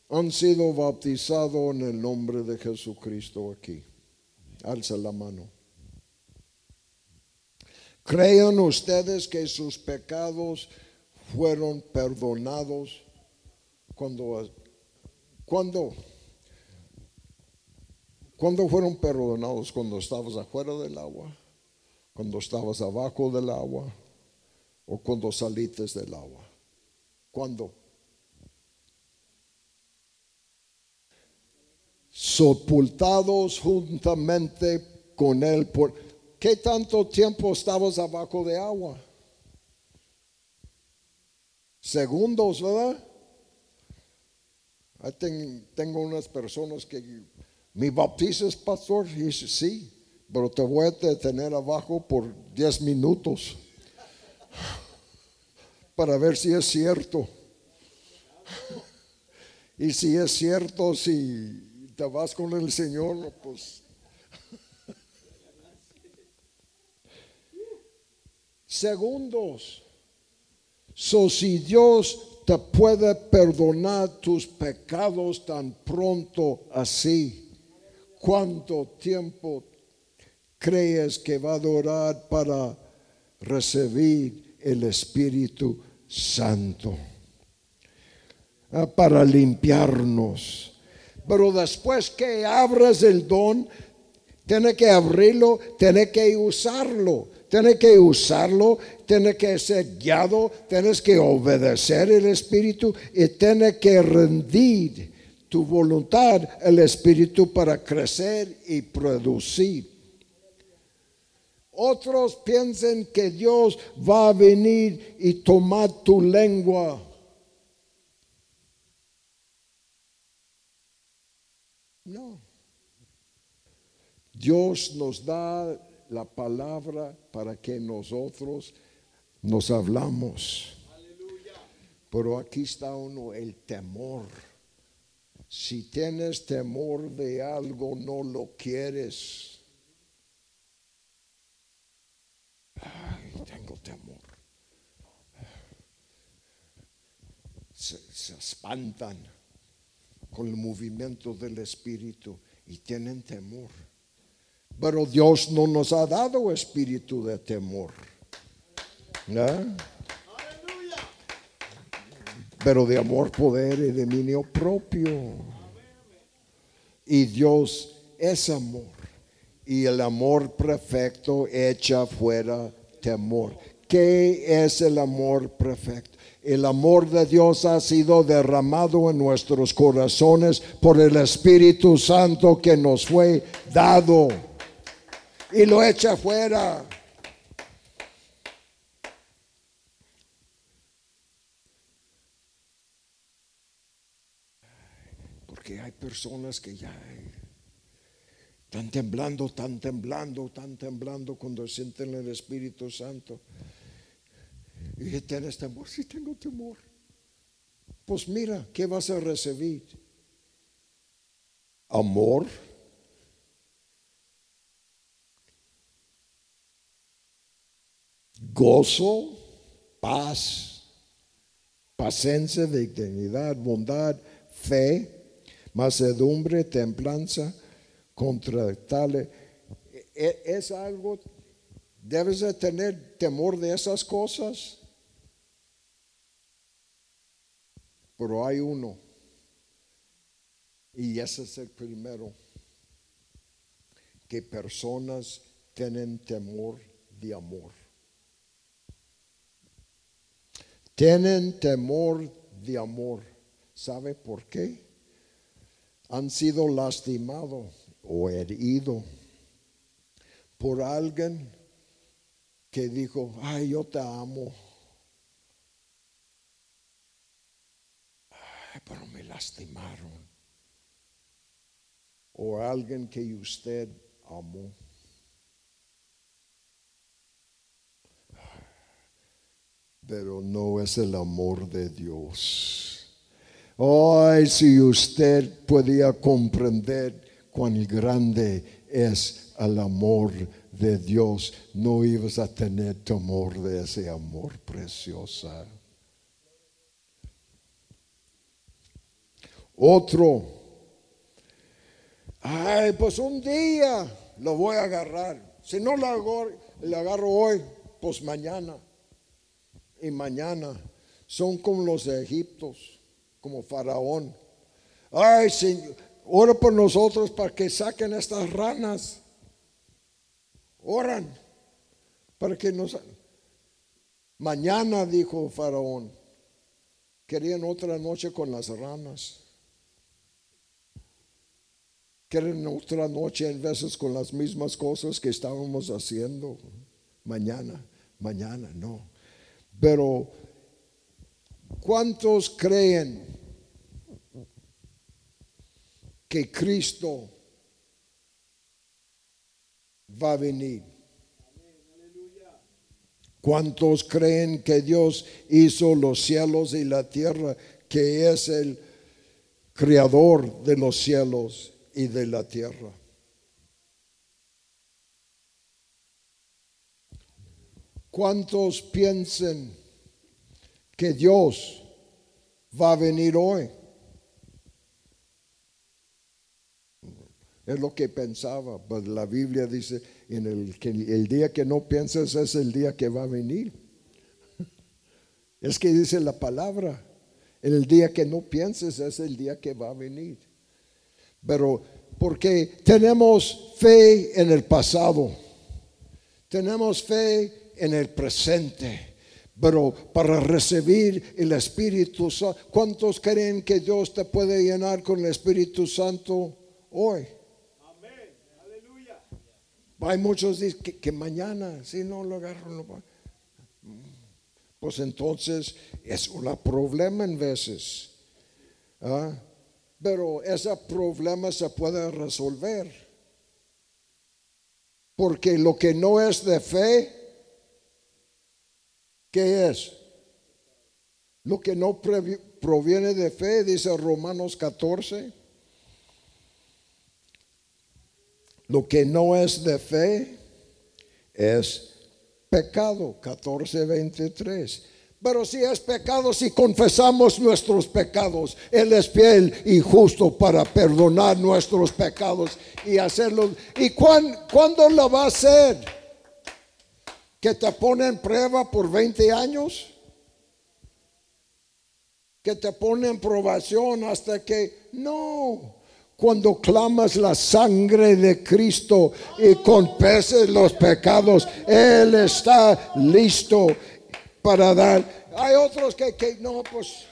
han sido bautizados en el nombre de Jesucristo aquí? Alza la mano. ¿Creen ustedes que sus pecados fueron perdonados cuando, cuando, cuando fueron perdonados? Cuando estabas afuera del agua, cuando estabas abajo del agua o cuando saliste del agua. ¿Cuándo? Sepultados juntamente con él. Por, ¿Qué tanto tiempo estabas abajo de agua? Segundos, ¿verdad? tengo unas personas que mi bautizo es pastor y sí, pero te voy a detener abajo por 10 minutos para ver si es cierto. Y si es cierto, si te vas con el Señor, pues. Segundos. So, si Dios te puede perdonar tus pecados tan pronto así, ¿cuánto tiempo crees que va a durar para recibir el Espíritu Santo? Ah, para limpiarnos pero después que abres el don, tiene que abrirlo, tiene que usarlo, tiene que usarlo, tiene que ser guiado, tienes que obedecer el Espíritu y tiene que rendir tu voluntad al Espíritu para crecer y producir. Otros piensan que Dios va a venir y tomar tu lengua No. Dios nos da la palabra para que nosotros nos hablamos. Pero aquí está uno, el temor. Si tienes temor de algo, no lo quieres. Ay, tengo temor. Se, se espantan con el movimiento del Espíritu y tienen temor. Pero Dios no nos ha dado espíritu de temor. Pero de amor, poder y dominio propio. Y Dios es amor. Y el amor perfecto echa fuera temor. ¿Qué es el amor perfecto? El amor de Dios ha sido derramado en nuestros corazones por el Espíritu Santo que nos fue dado. Y lo echa fuera. Porque hay personas que ya están temblando, están temblando, están temblando cuando sienten el Espíritu Santo. Y ¿tienes temor? Sí, tengo temor. Pues mira, ¿qué vas a recibir? Amor. Gozo, paz, paciencia, dignidad, bondad, fe, macedumbre, templanza, contra. E, e, es algo, debes de tener temor de esas cosas. Pero hay uno, y ese es el primero, que personas tienen temor de amor. Tienen temor de amor. ¿Sabe por qué? Han sido lastimados o heridos por alguien que dijo, ay, yo te amo. Pero me lastimaron. O alguien que usted amó. Pero no es el amor de Dios. Ay, si usted podía comprender cuán grande es el amor de Dios, no ibas a tener temor de ese amor preciosa. Otro, ay, pues un día lo voy a agarrar. Si no lo agarro, hoy, pues mañana. Y mañana son como los de Egiptos, como Faraón. Ay, Señor, ora por nosotros para que saquen estas ranas. Oran para que nos... Mañana, dijo Faraón, querían otra noche con las ranas. Quieren otra noche en veces con las mismas cosas que estábamos haciendo. Mañana, mañana, no. Pero, ¿cuántos creen que Cristo va a venir. ¿Cuántos creen que Dios hizo los cielos y la tierra, que es el creador de los cielos y de la tierra? ¿Cuántos piensan que Dios va a venir hoy? Es lo que pensaba. Pues la Biblia dice, en el, que el día que no piensas es el día que va a venir. Es que dice la palabra, el día que no pienses es el día que va a venir. Pero porque tenemos fe en el pasado, tenemos fe en el presente. Pero para recibir el Espíritu Santo, ¿cuántos creen que Dios te puede llenar con el Espíritu Santo hoy? Hay muchos dicen que, mañana, si no lo agarro, no Pues entonces es un problema en veces. ¿ah? Pero ese problema se puede resolver. Porque lo que no es de fe, ¿qué es? Lo que no proviene de fe, dice Romanos 14 Lo que no es de fe es pecado, 14:23. Pero si es pecado, si confesamos nuestros pecados, Él es fiel y justo para perdonar nuestros pecados y hacerlos. ¿Y cuándo lo va a hacer? ¿Que te pone en prueba por 20 años? ¿Que te pone en probación hasta que... No, cuando clamas la sangre de Cristo y confeses los pecados, Él está listo para dar. Hay otros que, que no, pues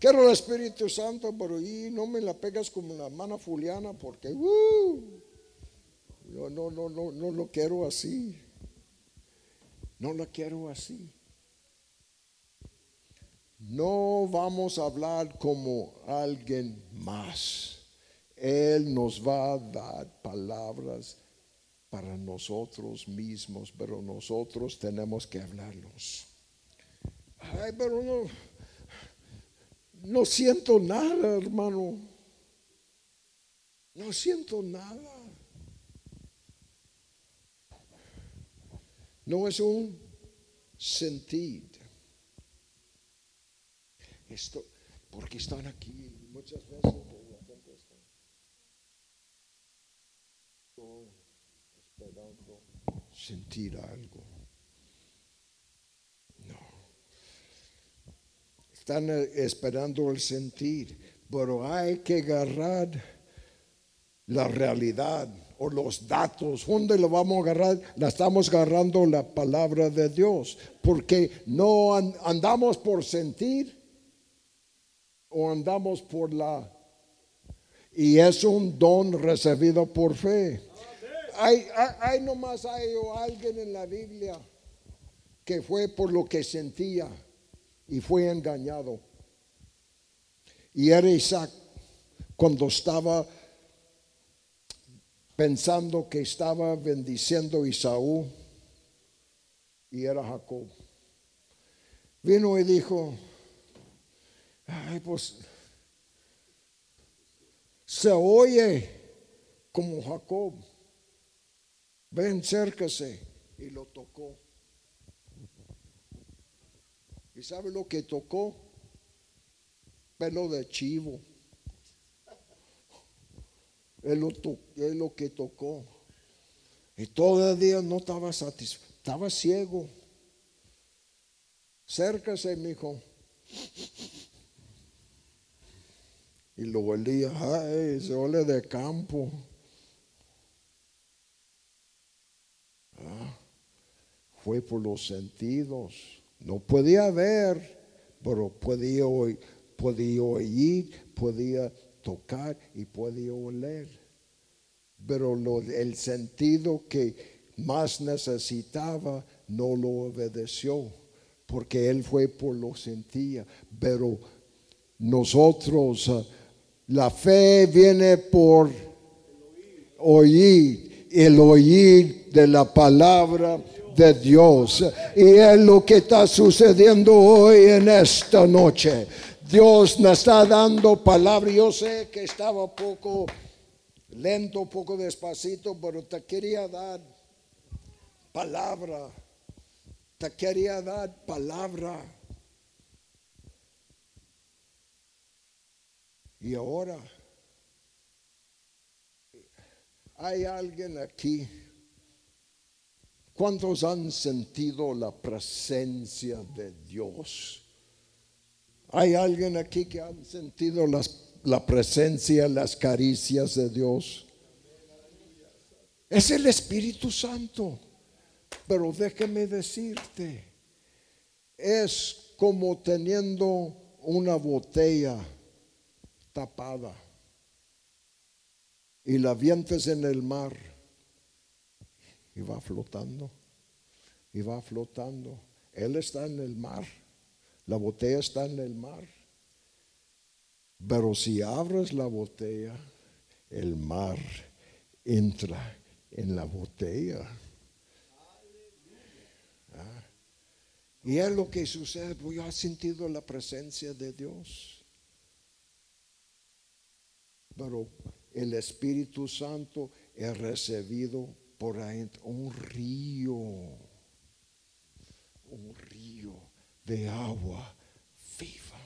quiero el Espíritu Santo, pero y no me la pegas como la mano fuliana porque uh, no, no, no, no lo quiero así. No lo quiero así. No vamos a hablar como alguien más. Él nos va a dar palabras para nosotros mismos, pero nosotros tenemos que hablarlos. Ay, pero no, no siento nada, hermano. No siento nada. No es un sentir esto, porque están aquí muchas veces la gente está esperando sentir algo. No. Están eh, esperando el sentir, pero hay que agarrar la realidad o los datos. ¿Dónde lo vamos a agarrar? La estamos agarrando la palabra de Dios, porque no andamos por sentir o andamos por la... Y es un don recibido por fe. Hay, hay, nomás hay alguien en la Biblia que fue por lo que sentía y fue engañado. Y era Isaac cuando estaba pensando que estaba bendiciendo a Isaú y era Jacob. Vino y dijo, ay, pues se oye como Jacob. Ven, cércase. Y lo tocó. ¿Y sabe lo que tocó? Pelo de chivo. Es lo, es lo que tocó. Y todavía no estaba satisfecho, estaba ciego. Cércase, mi hijo. Y lo olía, ay, se ole de campo. Fue por los sentidos. No podía ver, pero podía, podía oír, podía tocar y podía oler. Pero el sentido que más necesitaba no lo obedeció, porque él fue por lo sentía. Pero nosotros, ah, la fe viene por oír, el oír de la palabra de Dios. Y es lo que está sucediendo hoy en esta noche. Dios nos está dando palabra. Yo sé que estaba poco lento, poco despacito, pero te quería dar palabra. Te quería dar palabra. Y ahora hay alguien aquí ¿Cuántos han sentido la presencia de Dios? ¿Hay alguien aquí que ha sentido la presencia, las caricias de Dios? Es el Espíritu Santo. Pero déjeme decirte, es como teniendo una botella tapada y la vientes en el mar y va flotando, y va flotando. Él está en el mar, la botella está en el mar. Pero si abres la botella, el mar entra en la botella. Ah. Y es lo que sucede, pues yo he sentido la presencia de Dios. Pero el Espíritu Santo he recibido por ahí un río, un río de agua viva.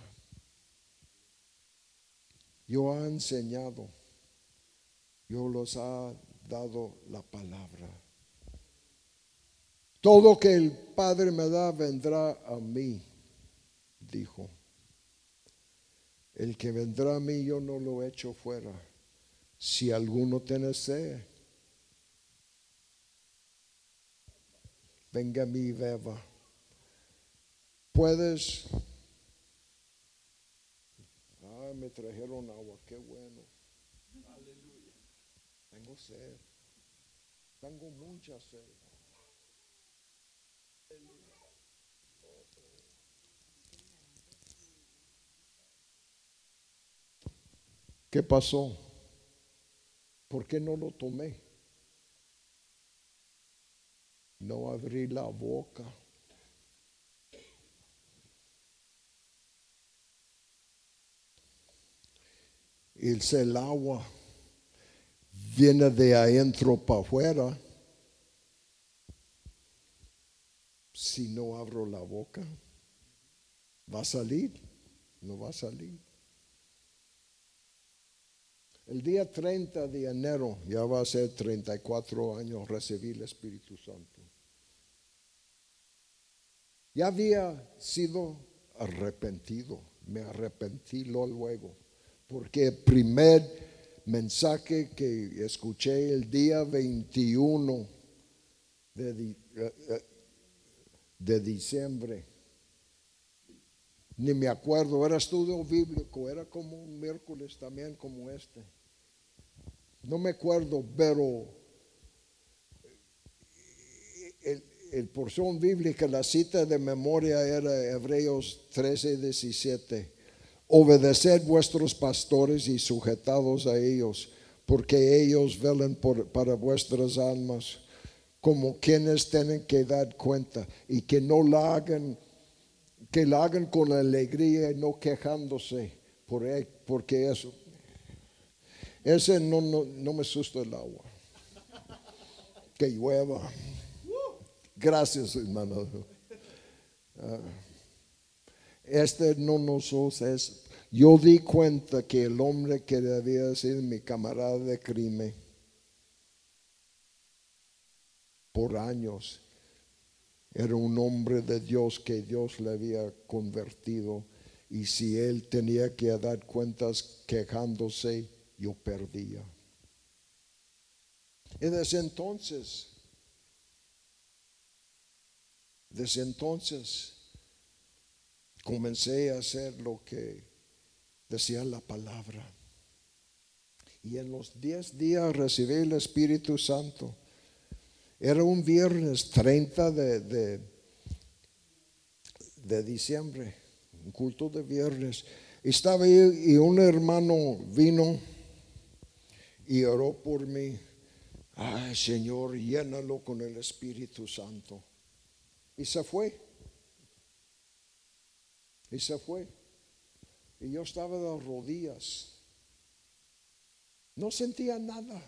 Yo he enseñado, yo los ha dado la palabra. Todo que el Padre me da vendrá a mí, dijo. El que vendrá a mí yo no lo echo fuera. Si alguno tiene sed, venga mi beba. Puedes. Ay, me trajeron agua, qué bueno. Aleluya. Tengo sed. Tengo mucha sed. ¿Qué pasó? ¿Por qué no lo tomé? No abrí la boca. El agua viene de adentro para afuera. Si no abro la boca, va a salir, no va a salir. El día 30 de enero, ya va a ser 34 años, recibí el Espíritu Santo. Ya había sido arrepentido, me arrepentí luego, porque el primer mensaje que escuché el día 21 de, eh, eh, de diciembre, ni me acuerdo, era estudio bíblico, era como un miércoles también como este. No me acuerdo, pero el, el porción bíblica, la cita de memoria era Hebreos 13, 17. Obedeced vuestros pastores y sujetados a ellos, porque ellos velan para vuestras almas, como quienes tienen que dar cuenta y que no la hagan, que la hagan con alegría y no quejándose porque eso, ese no, no, no me asusta el agua. Que llueva. Gracias, hermano. Ah, este no nos es. Yo di cuenta que el hombre que debía ser mi camarada de crimen por años era un hombre de Dios que Dios le había convertido. Y si él tenía que dar cuentas quejándose, yo perdía. Y desde entonces, desde entonces, comencé a hacer lo que decía la palabra. Y en los diez días recibí el Espíritu Santo. Era un viernes 30 de, de, de diciembre, un culto de viernes. Estaba ahí y un hermano vino y oró por mí. Ay, Señor, llénalo con el Espíritu Santo. Y se fue. Y se fue. Y yo estaba de rodillas. No sentía nada.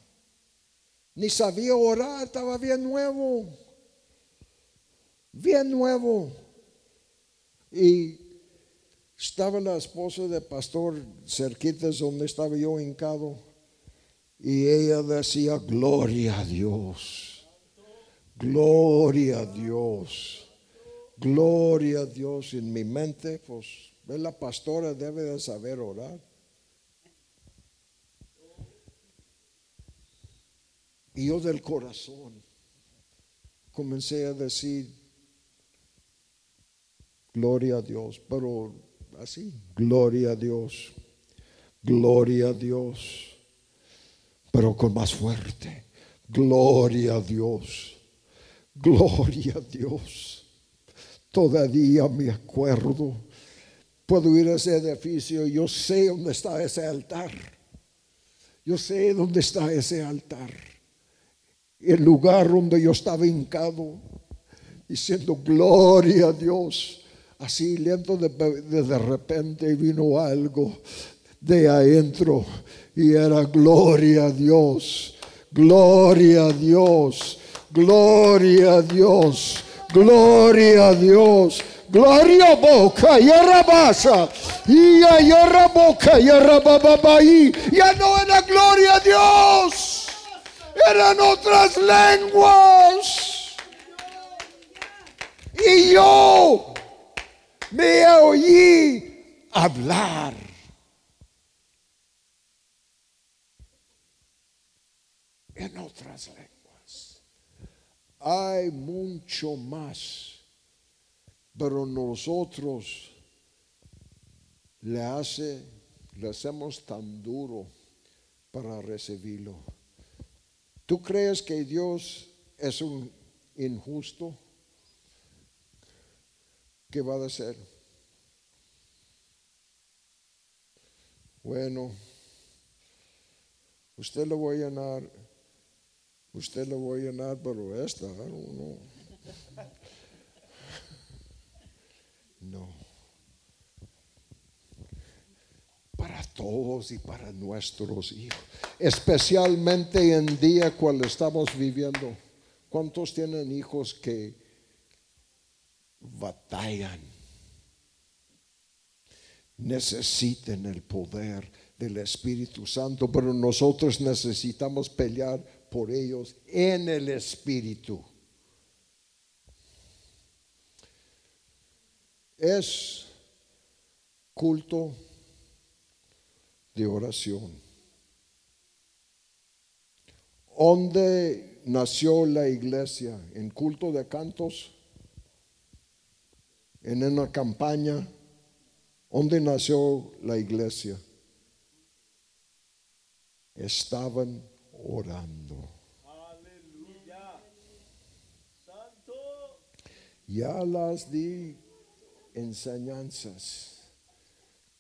Ni sabía orar, estaba bien nuevo. Bien nuevo. Y estaba la esposa del pastor cerquitas donde estaba yo hincado. Y ella decía, gloria a Dios. Gloria a Dios. Gloria a Dios. En mi mente, pues, la pastora debe de saber orar. Y yo del corazón comencé a decir, gloria a Dios, pero así, gloria a Dios, gloria a Dios, pero con más fuerte, gloria a Dios, gloria a Dios. Todavía me acuerdo. Puedo ir a ese edificio, yo sé dónde está ese altar. Yo sé dónde está ese altar. El lugar donde yo estaba hincado, diciendo gloria a Dios. Así lento de, de repente vino algo de adentro y era gloria a Dios, gloria a Dios, gloria a Dios. Gloria a Dios. Gloria boca, y arrabasa, y a boca, y arrabababaí. Ya no era gloria a Dios, eran otras lenguas. Y yo me oí hablar. En otras lenguas hay mucho más, pero nosotros le hace, le hacemos tan duro para recibirlo. ¿Tú crees que Dios es un injusto? ¿Qué va a hacer? Bueno, usted lo voy a llenar Usted lo voy a llenar, pero esta, no. No. Para todos y para nuestros hijos. Especialmente en día cuando estamos viviendo. ¿Cuántos tienen hijos que batallan? Necesiten el poder del Espíritu Santo, pero nosotros necesitamos pelear por ellos en el Espíritu. Es culto de oración. ¿Dónde nació la iglesia? ¿En culto de cantos? ¿En una campaña? ¿Dónde nació la iglesia? Estaban orando. Aleluya. Santo. Ya las di enseñanzas.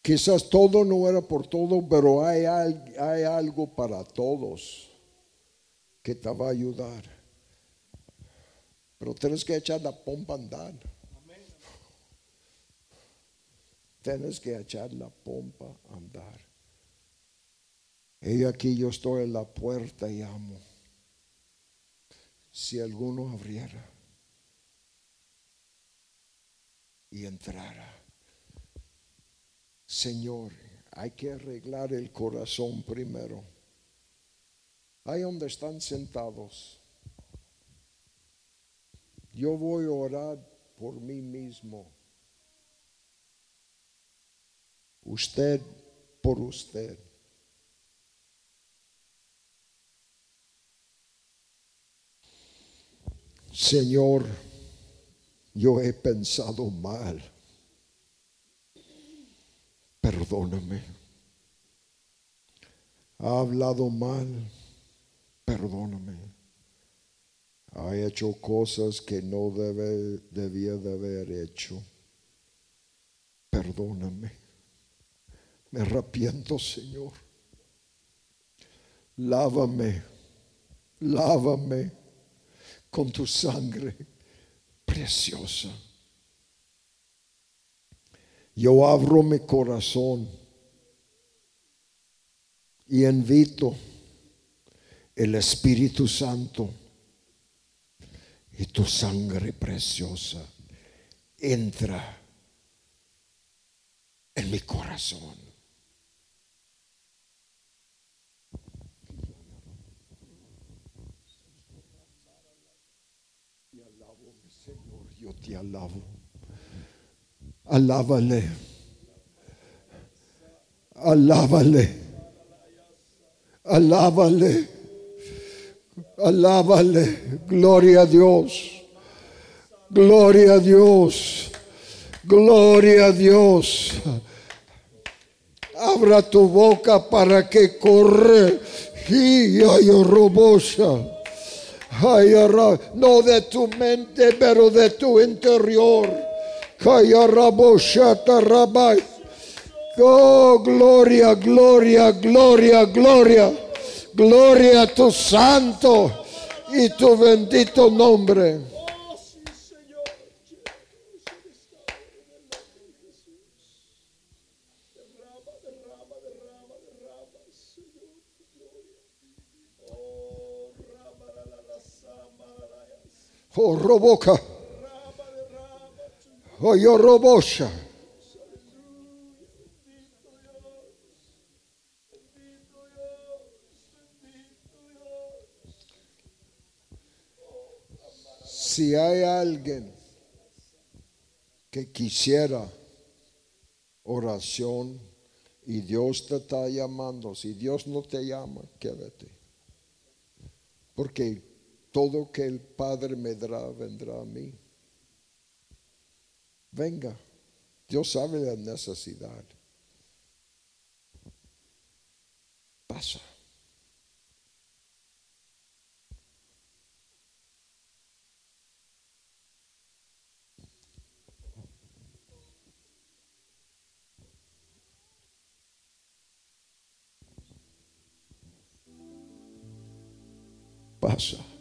Quizás todo no era por todo, pero hay, hay algo para todos que te va a ayudar. Pero tienes que echar la pompa a andar. Tienes que echar la pompa a andar. Y aquí yo estoy en la puerta y amo. Si alguno abriera y entrara. Señor, hay que arreglar el corazón primero. Ahí donde están sentados. Yo voy a orar por mí mismo. Usted por usted. Señor, yo he pensado mal. Perdóname. Ha hablado mal. Perdóname. Ha hecho cosas que no debe, debía de haber hecho. Perdóname. Me arrepiento, Señor. Lávame, lávame con tu sangre preciosa. Yo abro mi corazón y invito el Espíritu Santo y tu sangre preciosa entra en mi corazón. Te alabo. Alábale. Alábale. Alábale. Alábale. Gloria a Dios. Gloria a Dios. Gloria a Dios. Abra tu boca para que corre. Y yo robosa no de tu mente, pero de tu interior. Oh, gloria, gloria, gloria, gloria. Gloria a tu santo y tu bendito nombre. Oh, roboca. Oh, yo robosha. Si hay alguien que quisiera oración y Dios te está llamando, si Dios no te llama, quédate. Porque todo que el Padre me dará vendrá a mí. Venga, Dios sabe la necesidad. Pasa. Pasa.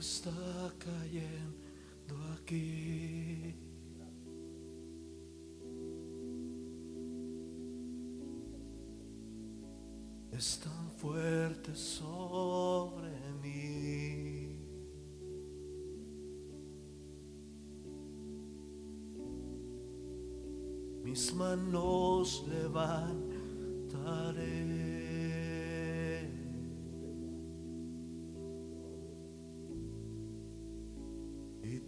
está cayendo aquí. Es tan fuerte sobre mí. Mis manos levantaré.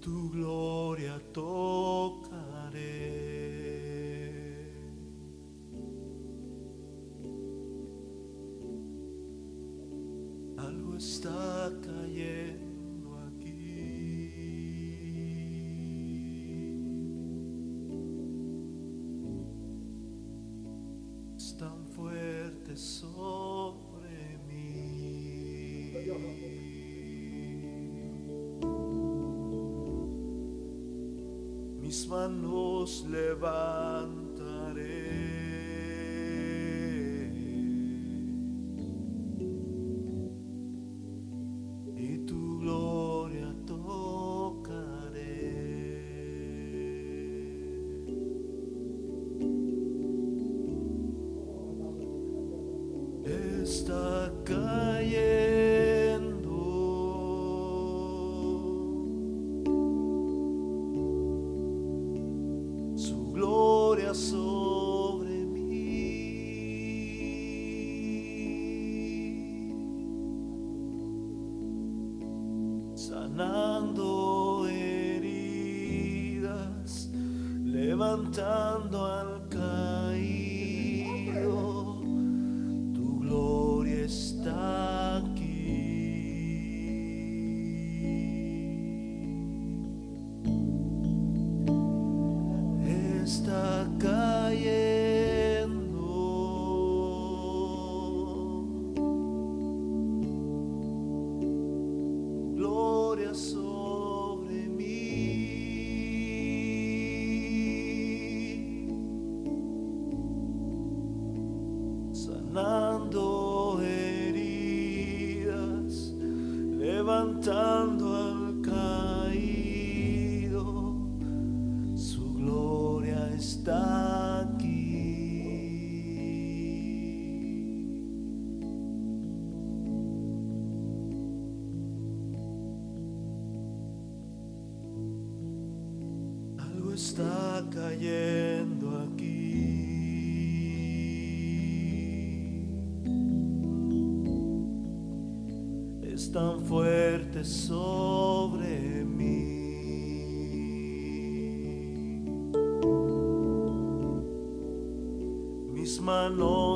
tu gloria. manos levanta.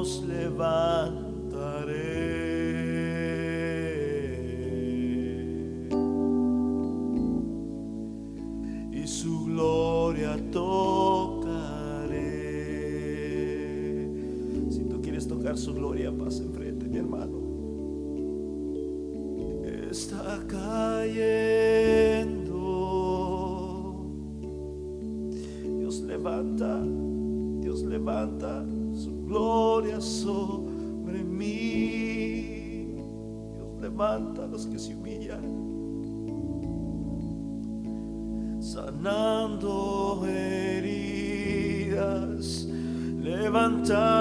nos levar. que se humillan, sanando heridas, levantando.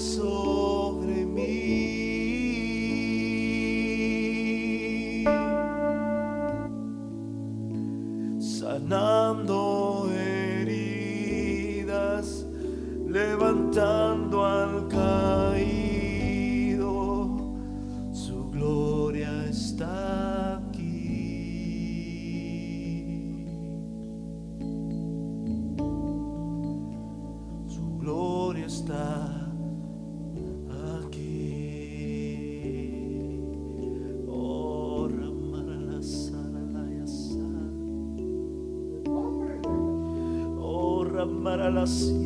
soul. umbrellas